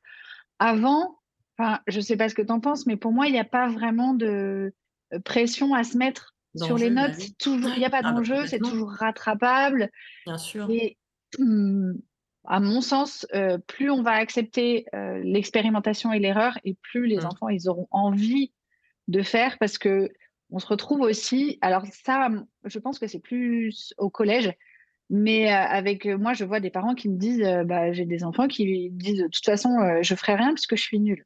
A: Avant, enfin, je sais pas ce que tu en penses, mais pour moi, il y a pas vraiment de, heu, pression à se mettre sur les
B: bah
A: notes. toujours il y a pas
B: Ah bah,
A: d'enjeu, c'est toujours rattrapable
B: bien sûr.
A: et mmh, à mon sens, heu, plus on va accepter, heu, l'expérimentation et l'erreur et plus les
B: Mmh.
A: enfants, ils auront envie de faire parce qu'on se retrouve aussi alors ça, je pense que c'est plus au collège, mais avec, moi, je vois des parents qui me disent, bah, j'ai des enfants qui disent: «De toute façon, je ferai rien puisque je suis nul».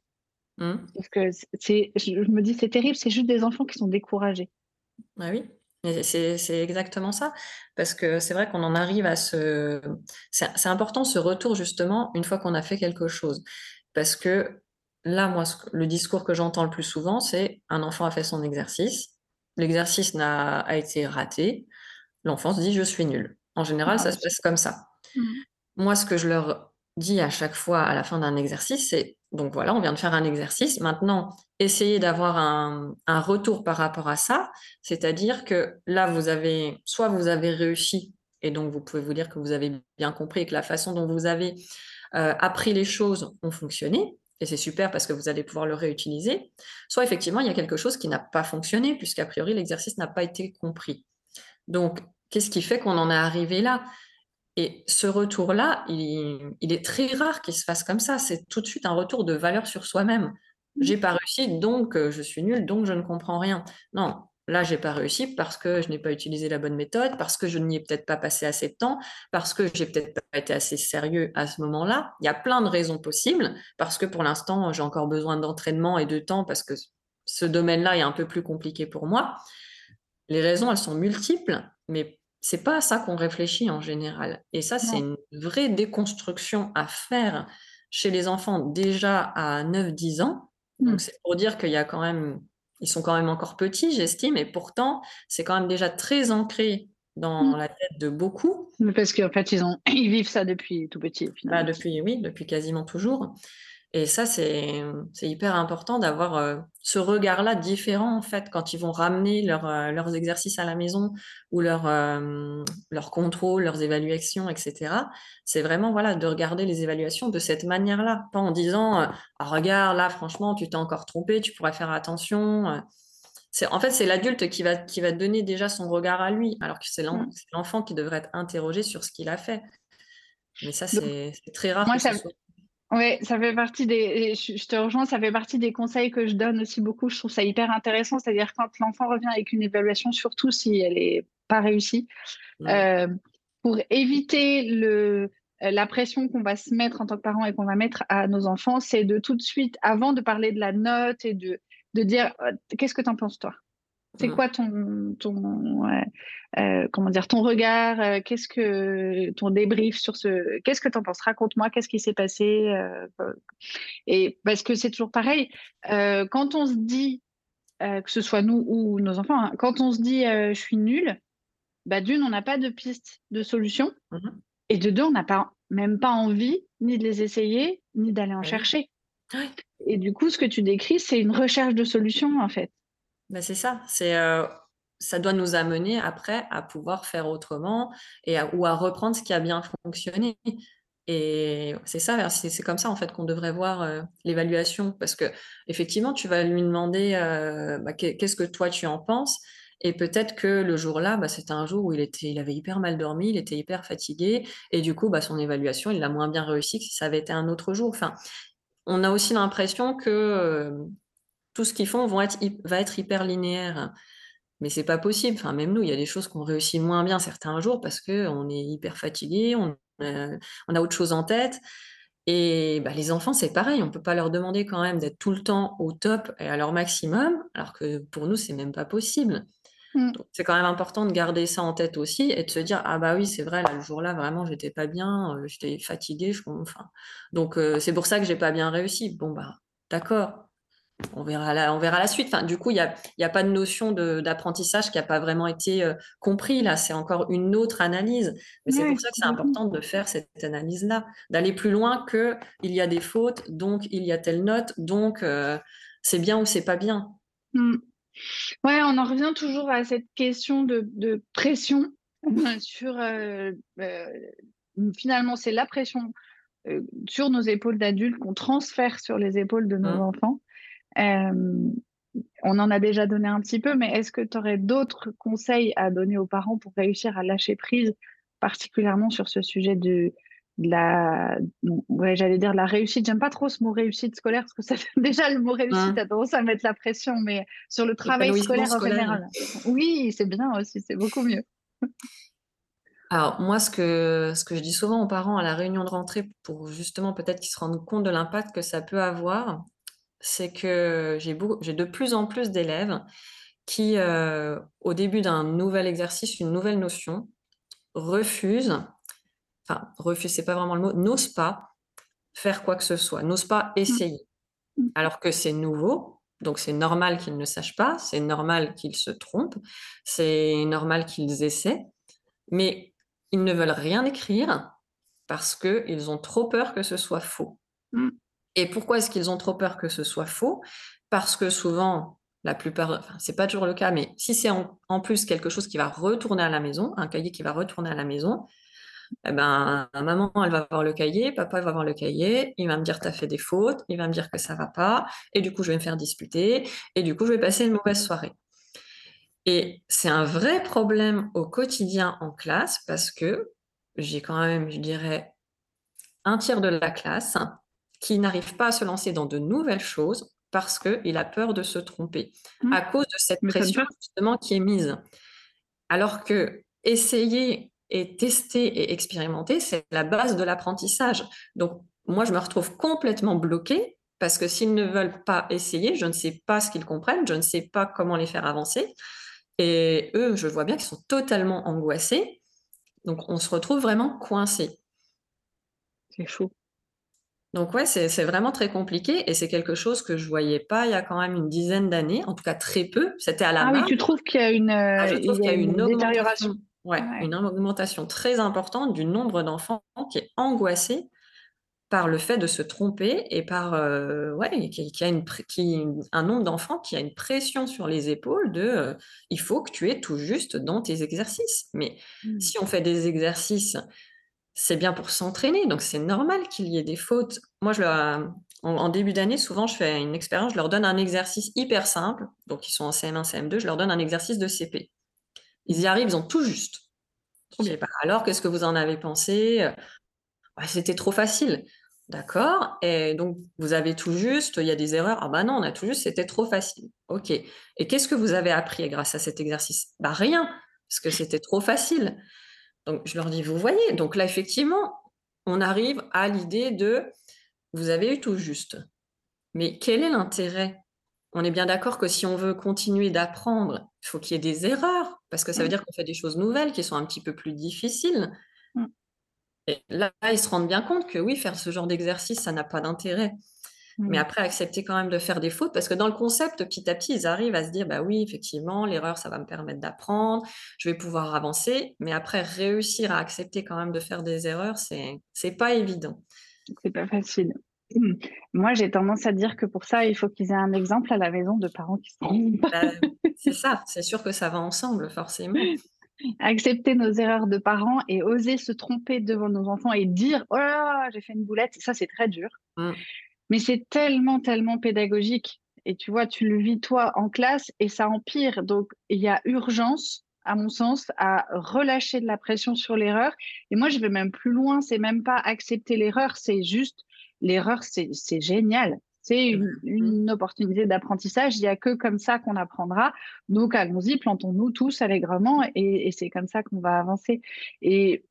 B: Mmh.
A: Parce que c'est je me dis: «C'est terrible, c'est juste des enfants qui sont découragés».
B: Bah oui, c'est exactement ça. Parce que c'est vrai qu'on en arrive à ce c'est important ce retour justement une fois qu'on a fait quelque chose. Parce que là, moi, le discours que j'entends le plus souvent, c'est: «Un enfant a fait son exercice, l'exercice n'a a été raté, l'enfant se dit: "Je suis nul"». En général,
A: Ah
B: ça se passe comme ça.
A: mmh.
B: Moi, ce que je leur dis à chaque fois à la fin d'un exercice, c'est: «Donc voilà, on vient de faire un exercice. Maintenant, essayez d'avoir un retour par rapport à ça. C'est-à-dire que là, vous avez soit vous avez réussi et donc vous pouvez vous dire que vous avez bien compris et que la façon dont vous avez, heu, appris les choses ont fonctionné et c'est super parce que vous allez pouvoir le réutiliser. Soit effectivement, il y a quelque chose qui n'a pas fonctionné puisqu'a priori l'exercice n'a pas été compris. Donc qu'est-ce qui fait qu'on en est arrivé là? Et ce retour-là, il il est très rare qu'il se fasse comme ça. C'est tout de suite un retour de valeur sur soi-même. J'ai pas réussi, donc heu, je suis nul, donc je ne comprends rien. Non, là, j'ai pas réussi parce que je n'ai pas utilisé la bonne méthode, parce que je n'y ai peut-être pas passé assez de temps, parce que j'ai peut-être pas été assez sérieux à ce moment-là. Il y a plein de raisons possibles, parce que pour l'instant, j'ai encore besoin d'entraînement et de temps parce que ce domaine-là est un peu plus compliqué pour moi. Les raisons, elles sont multiples, mais c'est pas à ça qu'on réfléchit en général et ça, c'est une vraie déconstruction à faire chez les enfants déjà à neuf, dix ans.
A: Mmh.
B: Donc c'est pour dire qu'il y a quand même ils sont quand même encore petits, j'estime et pourtant, c'est quand même déjà très ancré dans
A: Mmh.
B: la tête de beaucoup.
A: Parce qu'en fait, ils ont ils vivent ça depuis tout petit,
B: Bah, depuis oui, depuis quasiment toujours Et ça, c'est, hyper important d'avoir, heu, ce regard-là différent, en fait, quand ils vont ramener leurs, heu, leurs exercices à la maison ou leurs, hem, leurs contrôles, leurs évaluations et cetera. C'est vraiment, voilà, de regarder les évaluations de cette manière-là, pas en disant, «Ah regarde, là, franchement, tu t'es encore trompé, tu pourrais faire attention», en fait, c'est l'adulte qui va qui va donner déjà son regard à lui, alors que c'est
A: Mmh.
B: l'enfant qui devrait être interrogé sur ce qu'il a fait. Mais ça, c'est très rare
A: moi,
B: que ce
A: ça
B: soit
A: ouais, ça fait partie des je je te rejoins, ça fait partie des conseils que je donne aussi beaucoup. Je trouve ça hyper intéressant, c'est-à-dire quand l'enfant revient avec une évaluation, surtout si elle est pas réussie,
B: mmh,
A: Heu, pour éviter le la pression qu'on va se mettre en tant que parent et qu'on va mettre à nos enfants, c'est de tout de suite, avant de parler de la note et de de dire: «Heu, qu'est-ce que tu en penses toi? C'est
B: mmh.
A: quoi ton ton, heu, comment dire? Ton regard, heu, qu'est-ce que ton débrief sur ce qu'est-ce que tu en penses? Raconte-moi, qu'est-ce qui s'est passé?» heu, et parce que c'est toujours pareil, quand on se dit, que ce soit nous ou nos enfants, hein, quand on se dit, «Je suis nul», bah, d'une, on n'a pas de piste de solution
B: Mmh mh.
A: et de 2, on n'a pas même pas envie ni de les essayer, ni d'aller en
B: Bah
A: chercher
B: Ouais.
A: et du coup, ce que tu décris, c'est une recherche de solution, en fait.
B: Bah, c'est ça, c'est, heu, ça doit nous amener après à pouvoir faire autrement et ou à reprendre ce qui a bien fonctionné et c'est ça, c'est c'est comme ça, en fait, qu'on devrait voir, heu, l'évaluation parce qu'effectivement, tu vas lui demander, heu, bah, qu'est qu'est-ce que toi tu en penses? Et peut-être que le jour-là, bah, c'était un jour où il était il avait hyper mal dormi, il était hyper fatigué et du coup, bah, son évaluation, il l'a moins bien réussi que si ça avait été un autre jour. Enfin, on a aussi l'impression que, tout ce qu'ils font vont être hyp va être hyper linéaire. Mais c'est pas possible. Enfin, même nous, il y a des choses qu'on réussit moins bien certains jours parce qu'on est hyper fatigué, on a on a autre chose en tête Et bah, les enfants, c'est pareil, on peut pas leur demander quand même d'être tout le temps au top et à leur maximum, alors que pour nous, c'est même pas possible. Donc c'est quand même important de garder ça en tête aussi et de se dire: «Ah bah oui, c'est vrai, là, le jour-là, vraiment, j'étais pas bien, heu, j'étais fatiguée, je enfin, donc heu, c'est pour ça que j'ai pas bien réussi». Bon bah, d'accord, on verra la on verra la suite. Enfin, du coup, il y a y a pas de notion d'apprentissage qui a pas vraiment été, heu, compris là, c'est encore une autre analyse. Mais c'est pour ça que c'est important de faire cette analyse-là, d'aller plus loin que: «Il y a des fautes, donc il y a telle note, donc heu, c'est bien ou c'est pas bien».
A: Mmh. Ouais, on en revient toujours à cette question de de pression sur, heu, finalement, c'est la pression, sur nos épaules d'adultes qu'on transfère sur les épaules de nos
B: Mmh.
A: enfants. Hem, on en a déjà donné un petit peu, mais est-ce que tu aurais d'autres conseils à donner aux parents pour réussir à lâcher prise, particulièrement sur ce sujet de de la ouais, j'allais dire la réussite. J'aime pas trop ce mot réussite scolaire parce que ça déjà le mot réussite
B: Mmh.
A: a tendance à mettre la pression, mais sur le travail
B: Épanouissement
A: scolaire en
B: scolaire.
A: général. Oui, c'est bien aussi, c'est beaucoup mieux.
B: Alors moi, ce que ce que je dis souvent aux parents à la réunion de rentrée pour justement peut-être qu'ils se rendent compte de l'impact que ça peut avoir, c'est que j'ai de plus en plus d'élèves qui, heu, au début d'un nouvel exercice, une nouvelle notion, refusent, enfin refusent, c'est pas vraiment le mot, n'osent pas faire quoi que ce soit, n'osent pas
A: Mmh,
B: essayer.
A: mmh,
B: Alors que c'est nouveau, donc c'est normal qu'ils ne sachent pas, c'est normal qu'ils se trompent, c'est normal qu'ils essaient, mais ils ne veulent rien écrire parce qu'ils ont trop peur que ce soit faux. Et pourquoi est-ce qu'ils ont trop peur que ce soit faux? Parce que souvent, la plupart enfin, c'est pas toujours le cas, mais si c'est en plus quelque chose qui va retourner à la maison, un cahier qui va retourner à la maison, et ben, maman, elle va voir le cahier, papa, va voir le cahier, il va me dire: «Tu as fait des fautes», il va me dire que ça va pas et du coup, je vais me faire disputer et du coup, je vais passer une mauvaise soirée. Et c'est un vrai problème au quotidien en classe parce que j'ai quand même, je dirais, un tiers de la classe qui n'arrive pas à se lancer dans de nouvelles choses parce qu'il a peur de se tromper,
A: mmh.
B: à cause de cette pression justement qui est mise. Alors que essayer et tester et expérimenter, c'est la base de l'apprentissage. Donc moi, je me retrouve complètement bloquée parce que s'ils ne veulent pas essayer, je ne sais pas ce qu'ils comprennent, je ne sais pas comment les faire avancer et eux, je vois bien qu'ils sont totalement angoissés, donc on se retrouve vraiment coincés.
A: C'est fou.
B: Donc ouais, c'est vraiment très compliqué et c'est quelque chose que je voyais pas il y a quand même une dizaine d'années, en tout cas très peu. C'était à la
A: Ah oui, tu trouves qu'il y a une,
B: Ah,
A: heu,
B: je
A: il
B: trouve
A: y
B: qu'il
A: a
B: y a eu une
A: une détérioration?
B: augmentation, ouais,
A: Ouais.
B: une augmentation très importante du nombre d'enfants qui est angoissé par le fait de se tromper et par, heu, ouais, qui qui a une pré qui un nombre d'enfants qui a une pression sur les épaules de, heu, il faut que tu aies tout juste dans tes exercices. Mais
A: Mmh.
B: si on fait des exercices c'est bien pour s'entraîner, donc c'est normal qu'il y ait des fautes. Moi, je leur en en début d'année, souvent, je fais une expérience, je leur donne un exercice hyper simple, donc ils sont en CM1, CM2, je leur donne un exercice de CP. Ils y arrivent, ils ont tout juste. Je pas: «Alors, qu'est-ce que vous en avez pensé?» heu, «Bah, c'était trop facile». «D'accord? Et donc vous avez tout juste, il y a des erreurs?» «Ah bah non, on a tout juste, c'était trop facile». «OK et qu'est-ce que vous avez appris grâce à cet exercice?» «Bah rien, parce que c'était trop facile». Donc je leur dis: «Vous voyez?» donc là, effectivement, on arrive à l'idée de: «Vous avez eu tout juste». Mais quel est l'intérêt? On est bien d'accord que si on veut continuer d'apprendre, il faut qu'il y ait des erreurs, parce que ça veut
A: Mmh,
B: dire qu'on fait des choses nouvelles qui sont un petit peu plus difficiles
A: mmh,
B: et là, ils se rendent bien compte que oui, faire ce genre d'exercice, ça n'a pas d'intérêt. Mais
A: mmh.
B: après, accepter quand même de faire des fautes, parce que dans le concept, petit à petit, ils arrivent à se dire: «Bah oui, effectivement, l'erreur, ça va me permettre d'apprendre, je vais pouvoir avancer». Mais après, réussir à accepter quand même de faire des erreurs, c'est c'est pas évident.
A: C'est pas facile. Mmh. Moi, j'ai tendance à dire que pour ça, il faut qu'ils aient un exemple à la maison de parents qui se trompent.
B: Bah, c'est ça, c'est sûr que ça va ensemble, forcément.
A: Accepter nos erreurs de parents et oser se tromper devant nos enfants et dire: «Oh là là, j'ai fait une boulette», ça, c'est très dur.
B: Mmh.
A: Mais c'est tellement, tellement pédagogique. Et tu vois, tu le vis toi en classe et ça empire. Donc il y a urgence, à mon sens, à relâcher de la pression sur l'erreur. Et moi, je vais même plus loin, c'est même pas accepter l'erreur, c'est juste l'erreur, c'est c'est génial. C'est une une opportunité d'apprentissage, il y a que comme ça qu'on apprendra. Donc allons-y, plantons-nous tous allègrement et et c'est comme ça qu'on va avancer. Et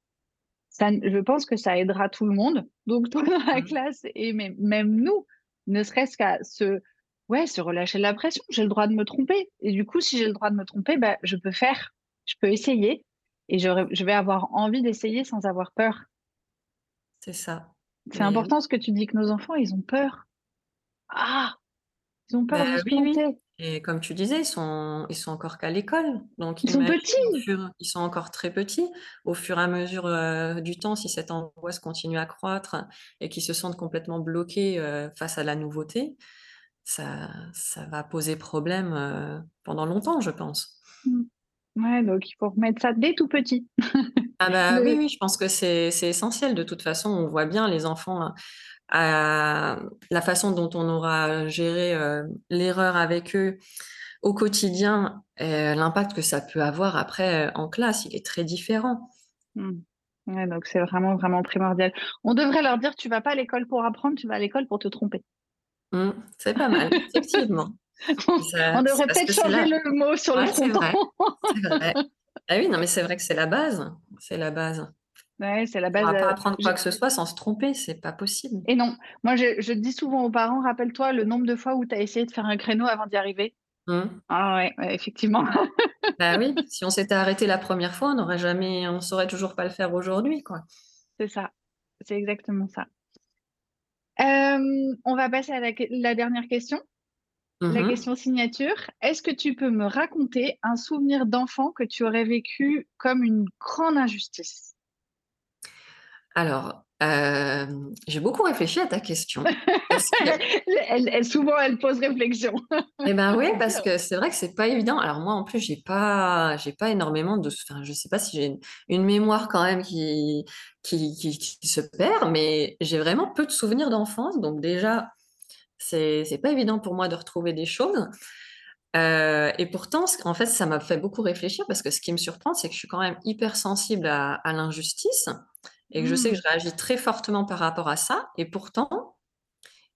A: ça, je pense que ça aidera tout le monde. Donc, toi dans la
B: Mmh.
A: classe et même, même nous, ne serait-ce qu'à se, ouais, se relâcher de la pression. J'ai le droit de me tromper. Et du coup, si j'ai le droit de me tromper, bah, je peux faire, je peux essayer. Et j'aurais- je vais avoir envie d'essayer sans avoir peur.
B: C'est ça.
A: C'est
B: Mais
A: important ce que tu dis que nos enfants, ils ont peur. Ah, ils ont peur
B: Bah,
A: de se
B: oui, oui. Et comme tu disais, ils sont, ils sont encore qu'à l'école. Donc,
A: Ils sont petits.
B: fur- ils sont encore très petits. Au fur et à mesure euh, du temps, si cette angoisse continue à croître et qu'ils se sentent complètement bloqués euh, face à la nouveauté, ça, ça va poser problème euh, pendant longtemps, je pense.
A: Mm. Ouais, donc il faut remettre ça dès tout petit.
B: Ah bah oui, oui, je pense que c'est c'est essentiel. De toute façon, on voit bien les enfants, hein, à la façon dont on aura géré euh, l'erreur avec eux au quotidien, l'impact que ça peut avoir après euh, en classe, il est très différent.
A: Mm. Ouais, donc c'est vraiment, vraiment primordial. On devrait leur dire, tu vas pas à l'école pour apprendre, tu vas à l'école pour te tromper.
B: Mm, c'est pas mal, effectivement. Ça-
A: On devrait peut-être changer
B: la-
A: le mot sur
B: Ouais,
A: le fronton.
B: Ah oui, non, mais c'est vrai que c'est la base. C'est la base.
A: Ouais, c'est la
B: On
A: base.
B: ne pourra pas
A: euh,
B: apprendre quoi que ce soit sans se tromper, c'est pas possible.
A: Et non, moi je, je dis souvent aux parents, rappelle-toi le nombre de fois où tu as essayé de faire un créneau avant d'y arriver.
B: Mm.
A: Ah ouais, ouais, effectivement.
B: Bah oui, si on s'était arrêté la première fois, on n'aurait jamais, on saurait toujours pas le faire aujourd'hui, quoi.
A: C'est ça. C'est exactement ça. Euh, on va passer à la, dernière question. La
B: Mhm.
A: question signature. Est-ce que tu peux me raconter un souvenir d'enfant que tu aurais vécu comme une grande injustice?
B: Alors, euh, j'ai beaucoup réfléchi à ta question. Que,
A: elle, elle- souvent, elle pose réflexion.
B: eh ben oui, parce que c'est vrai que c'est pas évident. Alors moi, en plus, j'ai pas, j'ai pas énormément de, enfin, je sais pas si j'ai une, une mémoire quand même qui, qui, qui, qui se perd, mais j'ai vraiment peu de souvenirs d'enfance. Donc déjà, c'est, c'est pas évident pour moi de retrouver des choses. Euh, et pourtant, en fait, ça m'a fait beaucoup réfléchir parce que ce qui me surprend, c'est que je suis quand même hyper sensible à, à l'injustice et que je sais que
A: Mm.
B: je réagis très fortement par rapport à ça. Et pourtant,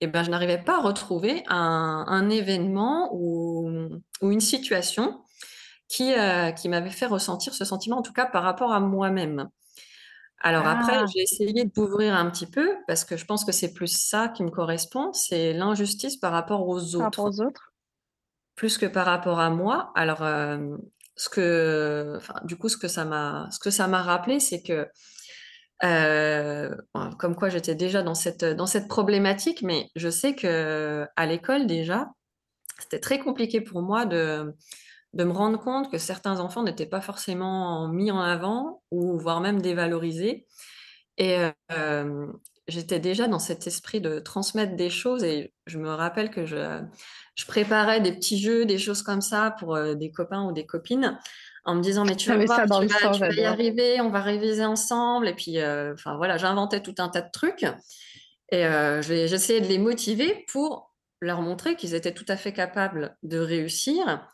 B: eh ben, je n'arrivais pas à retrouver un, un événement ou, ou une situation qui, euh, qui m'avait fait ressentir ce sentiment, en tout cas par rapport à moi-même. Alors après,
A: Ah,
B: j'ai essayé d'ouvrir un petit peu parce que je pense que c'est plus ça qui me correspond, c'est l'injustice par rapport aux
A: par rapport
B: autres
A: aux autres?
B: plus que par rapport à moi. Alors, euh, ce que, du coup, ce que ça m'a, ce que ça m'a rappelé, c'est que, euh, comme quoi j'étais déjà dans cette, dans cette problématique, mais je sais que à l'école déjà, c'était très compliqué pour moi de, de me rendre compte que certains enfants n'étaient pas forcément mis en avant ou voire même dévalorisés. Et euh, j'étais déjà dans cet esprit de transmettre des choses et je me rappelle que je, je préparais des petits jeux, des choses comme ça pour euh, des copains ou des copines en me disant mais tu vas voir,
A: ça dans
B: tu
A: le
B: vas, tu vas y arriver, on va réviser ensemble et puis euh, enfin voilà, j'inventais tout un tas de trucs et euh, j'essayais de les motiver pour leur montrer qu'ils étaient tout à fait capables de réussir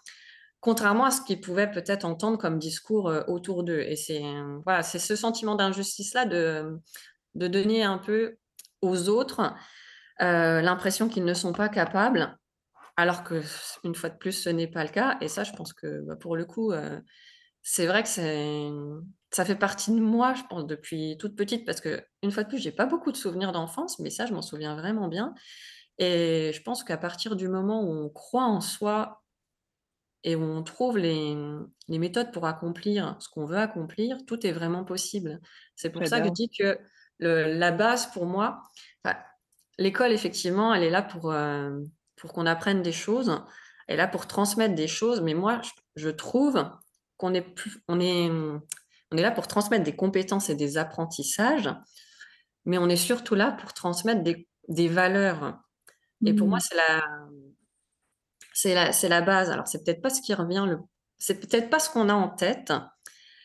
B: contrairement à ce qu'ils pouvaient peut-être entendre comme discours euh, autour d'eux. Et c'est voilà, c'est ce sentiment d'injustice-là de, de donner un peu aux autres euh, l'impression qu'ils ne sont pas capables, alors que une fois de plus, ce n'est pas le cas. Et ça, je pense que bah, pour le coup, euh, c'est vrai que c'est ça fait partie de moi, je pense, depuis toute petite, parce que une fois de plus, j'ai pas beaucoup de souvenirs d'enfance, mais ça, je m'en souviens vraiment bien. Et je pense qu'à partir du moment où on croit en soi et où on trouve les, les méthodes pour accomplir ce qu'on veut accomplir, tout est vraiment possible. C'est pour ça que je dis que le- la base pour moi, enfin, l'école, effectivement, elle est là pour, euh, pour qu'on apprenne des choses, elle est là pour transmettre des choses, mais moi, je, je trouve qu'on est, plus, on est, on est là pour transmettre des compétences et des apprentissages, mais on est surtout là pour transmettre des, des valeurs. Et pour moi,
A: Mm.
B: c'est la, c'est la, c'est la base. Alors, c'est peut-être pas ce qui revient le, c'est peut-être pas ce qu'on a en tête,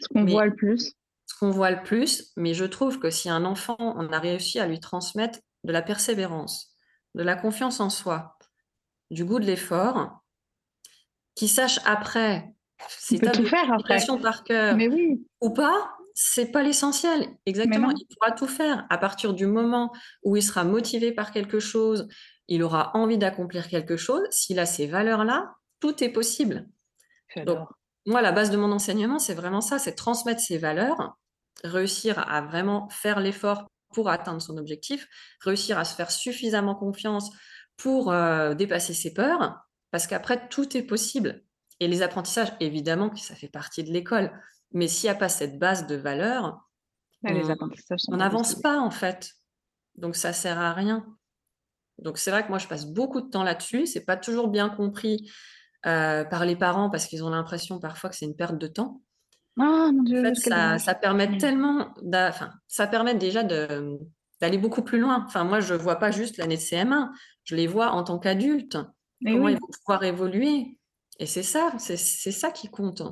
A: Ce qu'on voit le plus.
B: ce qu'on voit le plus. Mais je trouve que si un enfant, on a réussi à lui transmettre de la persévérance, de la confiance en soi, du goût de l'effort, qu'il sache après Ses
A: peut
B: tables
A: tout faire après.
B: multiplication par cœur
A: Mais oui,
B: ou pas, c'est pas l'essentiel. Exactement, il pourra tout faire. À partir du moment où il sera motivé par quelque chose, il aura envie d'accomplir quelque chose. S'il a ces valeurs-là, tout est possible. Donc, moi, la base de mon enseignement, c'est vraiment ça, c'est transmettre ces valeurs réussir à vraiment faire l'effort pour atteindre son objectif, réussir à se faire suffisamment confiance pour euh, dépasser ses peurs, parce qu'après, tout est possible. Et les apprentissages, évidemment que ça fait partie de l'école, mais s'il n'y a pas cette base de valeur,
A: bah,
B: on n'avance pas en fait. Donc ça sert à rien. Donc c'est vrai que moi je passe beaucoup de temps là-dessus. C'est pas toujours bien compris euh, par les parents parce qu'ils ont l'impression parfois que c'est une perte de temps.
A: Ah mon Dieu,
B: ça, permet tellement, enfin, ça permet déjà d'aller beaucoup plus loin. Enfin, moi, je vois pas juste l'année de CM1, je les vois en tant qu'adultes. Comment ils vont pouvoir évoluer? Et c'est ça, c'est ça qui compte.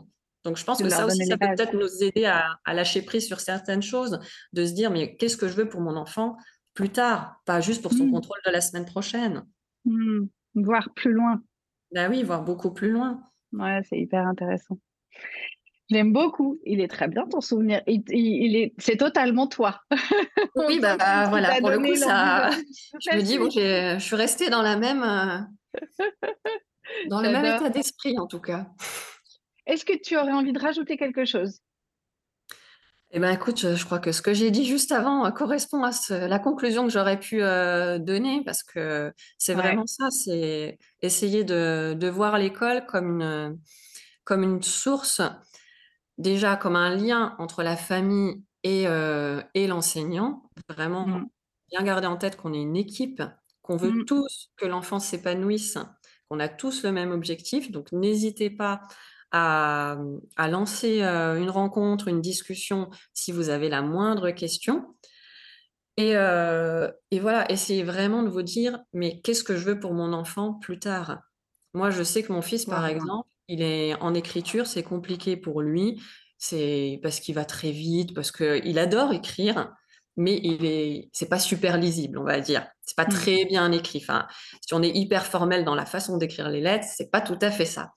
B: Donc, je pense que ça aussi, ça peut peut-être nous aider à, lâcher prise sur certaines choses, de se dire, mais qu'est-ce que je veux pour mon enfant plus tard, pas juste pour son mmh. contrôle de la semaine prochaine.
A: Mmh. Voir plus loin.
B: Ben oui, voir beaucoup plus loin.
A: Ouais, c'est hyper intéressant. J'aime beaucoup. Il est très bien ton souvenir. Il, est, c'est totalement toi.
B: Oui, bah, voilà. Pour le coup, ça, je me dis, bon, je suis restée dans la même, euh, dans le même état d'esprit en tout cas.
A: Est-ce que tu aurais envie de rajouter quelque chose?
B: Eh ben, écoute, je crois que ce que j'ai dit juste avant euh, correspond à la conclusion que j'aurais pu euh, donner, parce que c'est vraiment ça, c'est essayer de, voir l'école comme une, comme une source déjà comme un lien entre la famille et, euh, et l'enseignant, vraiment mmh. bien garder en tête qu'on est une équipe, qu'on veut mmh. tous que l'enfant s'épanouisse, qu'on a tous le même objectif. Donc n'hésitez pas à, à lancer euh, une rencontre, une discussion si vous avez la moindre question. Et, euh, et voilà, essayez vraiment de vous dire, mais qu'est-ce que je veux pour mon enfant plus tard? Moi, je sais que mon fils, par exemple, il est en écriture, c'est compliqué pour lui. C'est parce qu'il va très vite, parce qu'il adore écrire, mais il est, c'est pas super lisible, on va dire. C'est pas mmh. très bien écrit. Enfin, si on est hyper formel dans la façon d'écrire les lettres, c'est pas tout à fait ça.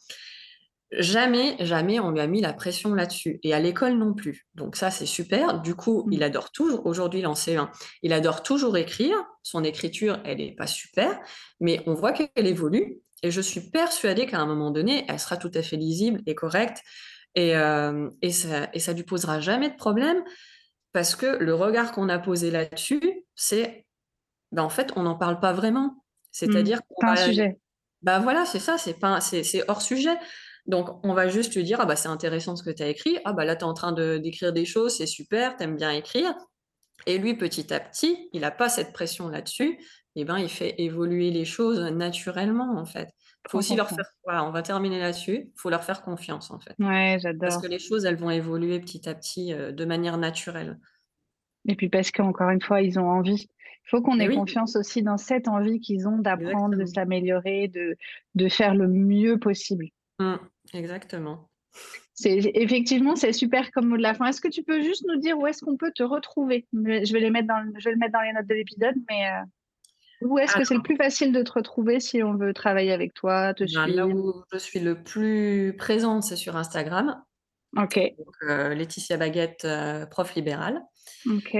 B: Jamais, jamais on lui a mis la pression là-dessus. Et à l'école non plus. Donc ça, c'est super. Du coup, mmh. il adore toujours, aujourd'hui, en C1, il adore toujours écrire. Son écriture, elle n'est pas super, mais on voit qu'elle évolue. Et je suis persuadée qu'à un moment donné, elle sera tout à fait lisible et correcte. Et, euh, et, ça, et ça lui posera jamais de problème parce que le regard qu'on a posé là-dessus, c'est, ben en fait, on n'en parle pas vraiment. C'est-à-dire
A: mmh, qu'on un sujet.
B: Bah voilà, c'est ça, c'est pas, c'est, hors sujet. Donc, on va juste lui dire, ah bah c'est intéressant ce que tu as écrit, ah bah là tu es en train de, d'écrire des choses, c'est super, tu aimes bien écrire. Et lui, petit à petit, il n'a pas cette pression là-dessus, et ben il fait évoluer les choses naturellement en fait. Faut aussi leur faire, voilà, on va terminer là-dessus, il faut leur faire confiance en fait.
A: Ouais, j'adore.
B: Parce que les choses, elles vont évoluer petit à petit euh, de manière naturelle.
A: Et puis parce qu'encore une fois, ils ont envie. Il faut qu'on ait confiance aussi dans cette envie qu'ils ont d'apprendre, de s'améliorer, de, de faire le mieux possible.
B: Mmh, exactement.
A: C'est effectivement c'est super comme mot de la fin. Est-ce que tu peux juste nous dire où est-ce qu'on peut te retrouver? Je vais les mettre dans, je vais le mettre dans les notes de l'épisode, mais euh, où est-ce que c'est le plus facile de te retrouver si on veut travailler avec toi, te
B: ben, Là où je suis le plus présente, c'est sur Instagram.
A: Ok.
B: Donc, euh, Laetitia Baguette, euh, prof libéral.
A: Ok.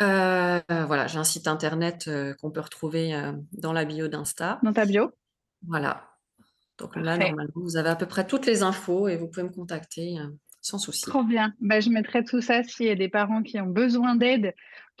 B: voilà, j'ai un site internet qu'on peut retrouver dans la bio d'Insta.
A: Dans ta bio.
B: Voilà. Donc là, normalement, vous avez à peu près toutes les infos et vous pouvez me contacter euh, sans souci.
A: Trop bien. Bah, je mettrai tout ça s'il y a des parents qui ont besoin d'aide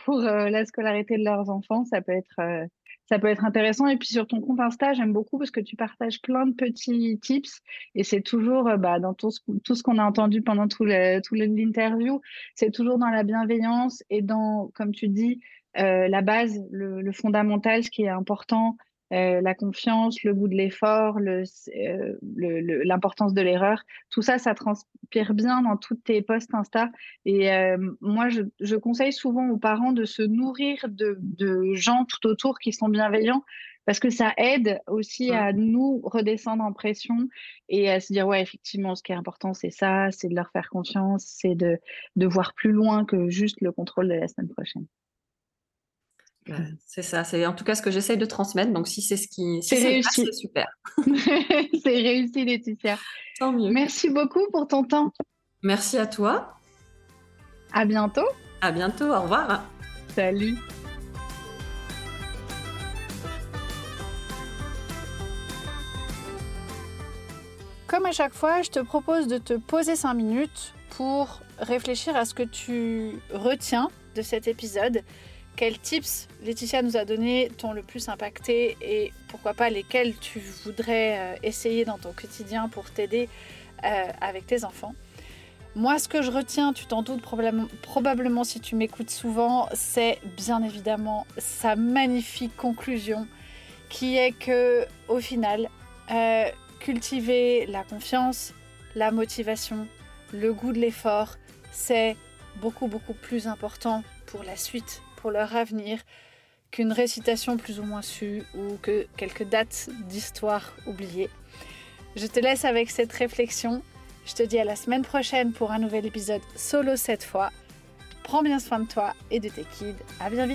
A: pour euh, la scolarité de leurs enfants. Ça peut être euh, ça peut être intéressant. Et puis sur ton compte Insta, j'aime beaucoup parce que tu partages plein de petits tips et c'est toujours bah, dans tout ce, tout qu'on a entendu pendant tout l'interview, c'est toujours dans la bienveillance et dans, comme tu dis, la base, le, fondamental, ce qui est important, euh, la confiance, le goût de l'effort, euh, l'importance de l'erreur, tout ça, ça transpire bien dans toutes tes posts Insta. Et euh, moi, je, conseille souvent aux parents de se nourrir de, gens tout autour qui sont bienveillants parce que ça aide aussi à nous redescendre en pression et à se dire ouais effectivement ce qui est important c'est ça c'est de leur faire confiance c'est de, de voir plus loin que juste le contrôle de la semaine prochaine
B: c'est ça, c'est en tout cas ce que j'essaye de transmettre. Donc si c'est ce qui
A: c'est réussi,
B: c'est super.
A: c'est réussi Laetitia.
B: Tant mieux.
A: Merci beaucoup pour ton temps.
B: Merci à toi.
A: À bientôt.
B: À bientôt, au revoir.
A: Salut. Comme à chaque fois, je te propose de te poser 5 minutes pour réfléchir à ce que tu retiens de cet épisode. Quels tips Laetitia nous a donné t'ont le plus impacté et pourquoi pas lesquels tu voudrais euh, essayer dans ton quotidien pour t'aider euh, avec tes enfants. Moi, ce que je retiens, tu t'en doutes probablement si tu m'écoutes souvent, c'est bien évidemment sa magnifique conclusion qui est que, au final, euh, cultiver la confiance, la motivation, le goût de l'effort, c'est beaucoup beaucoup plus important pour la suite, leur avenir, qu'une récitation plus ou moins sue ou que quelques dates d'histoire oubliées. Je te laisse avec cette réflexion. Je te dis à la semaine prochaine pour un nouvel épisode solo cette fois. Prends bien soin de toi et de tes kids. À bien.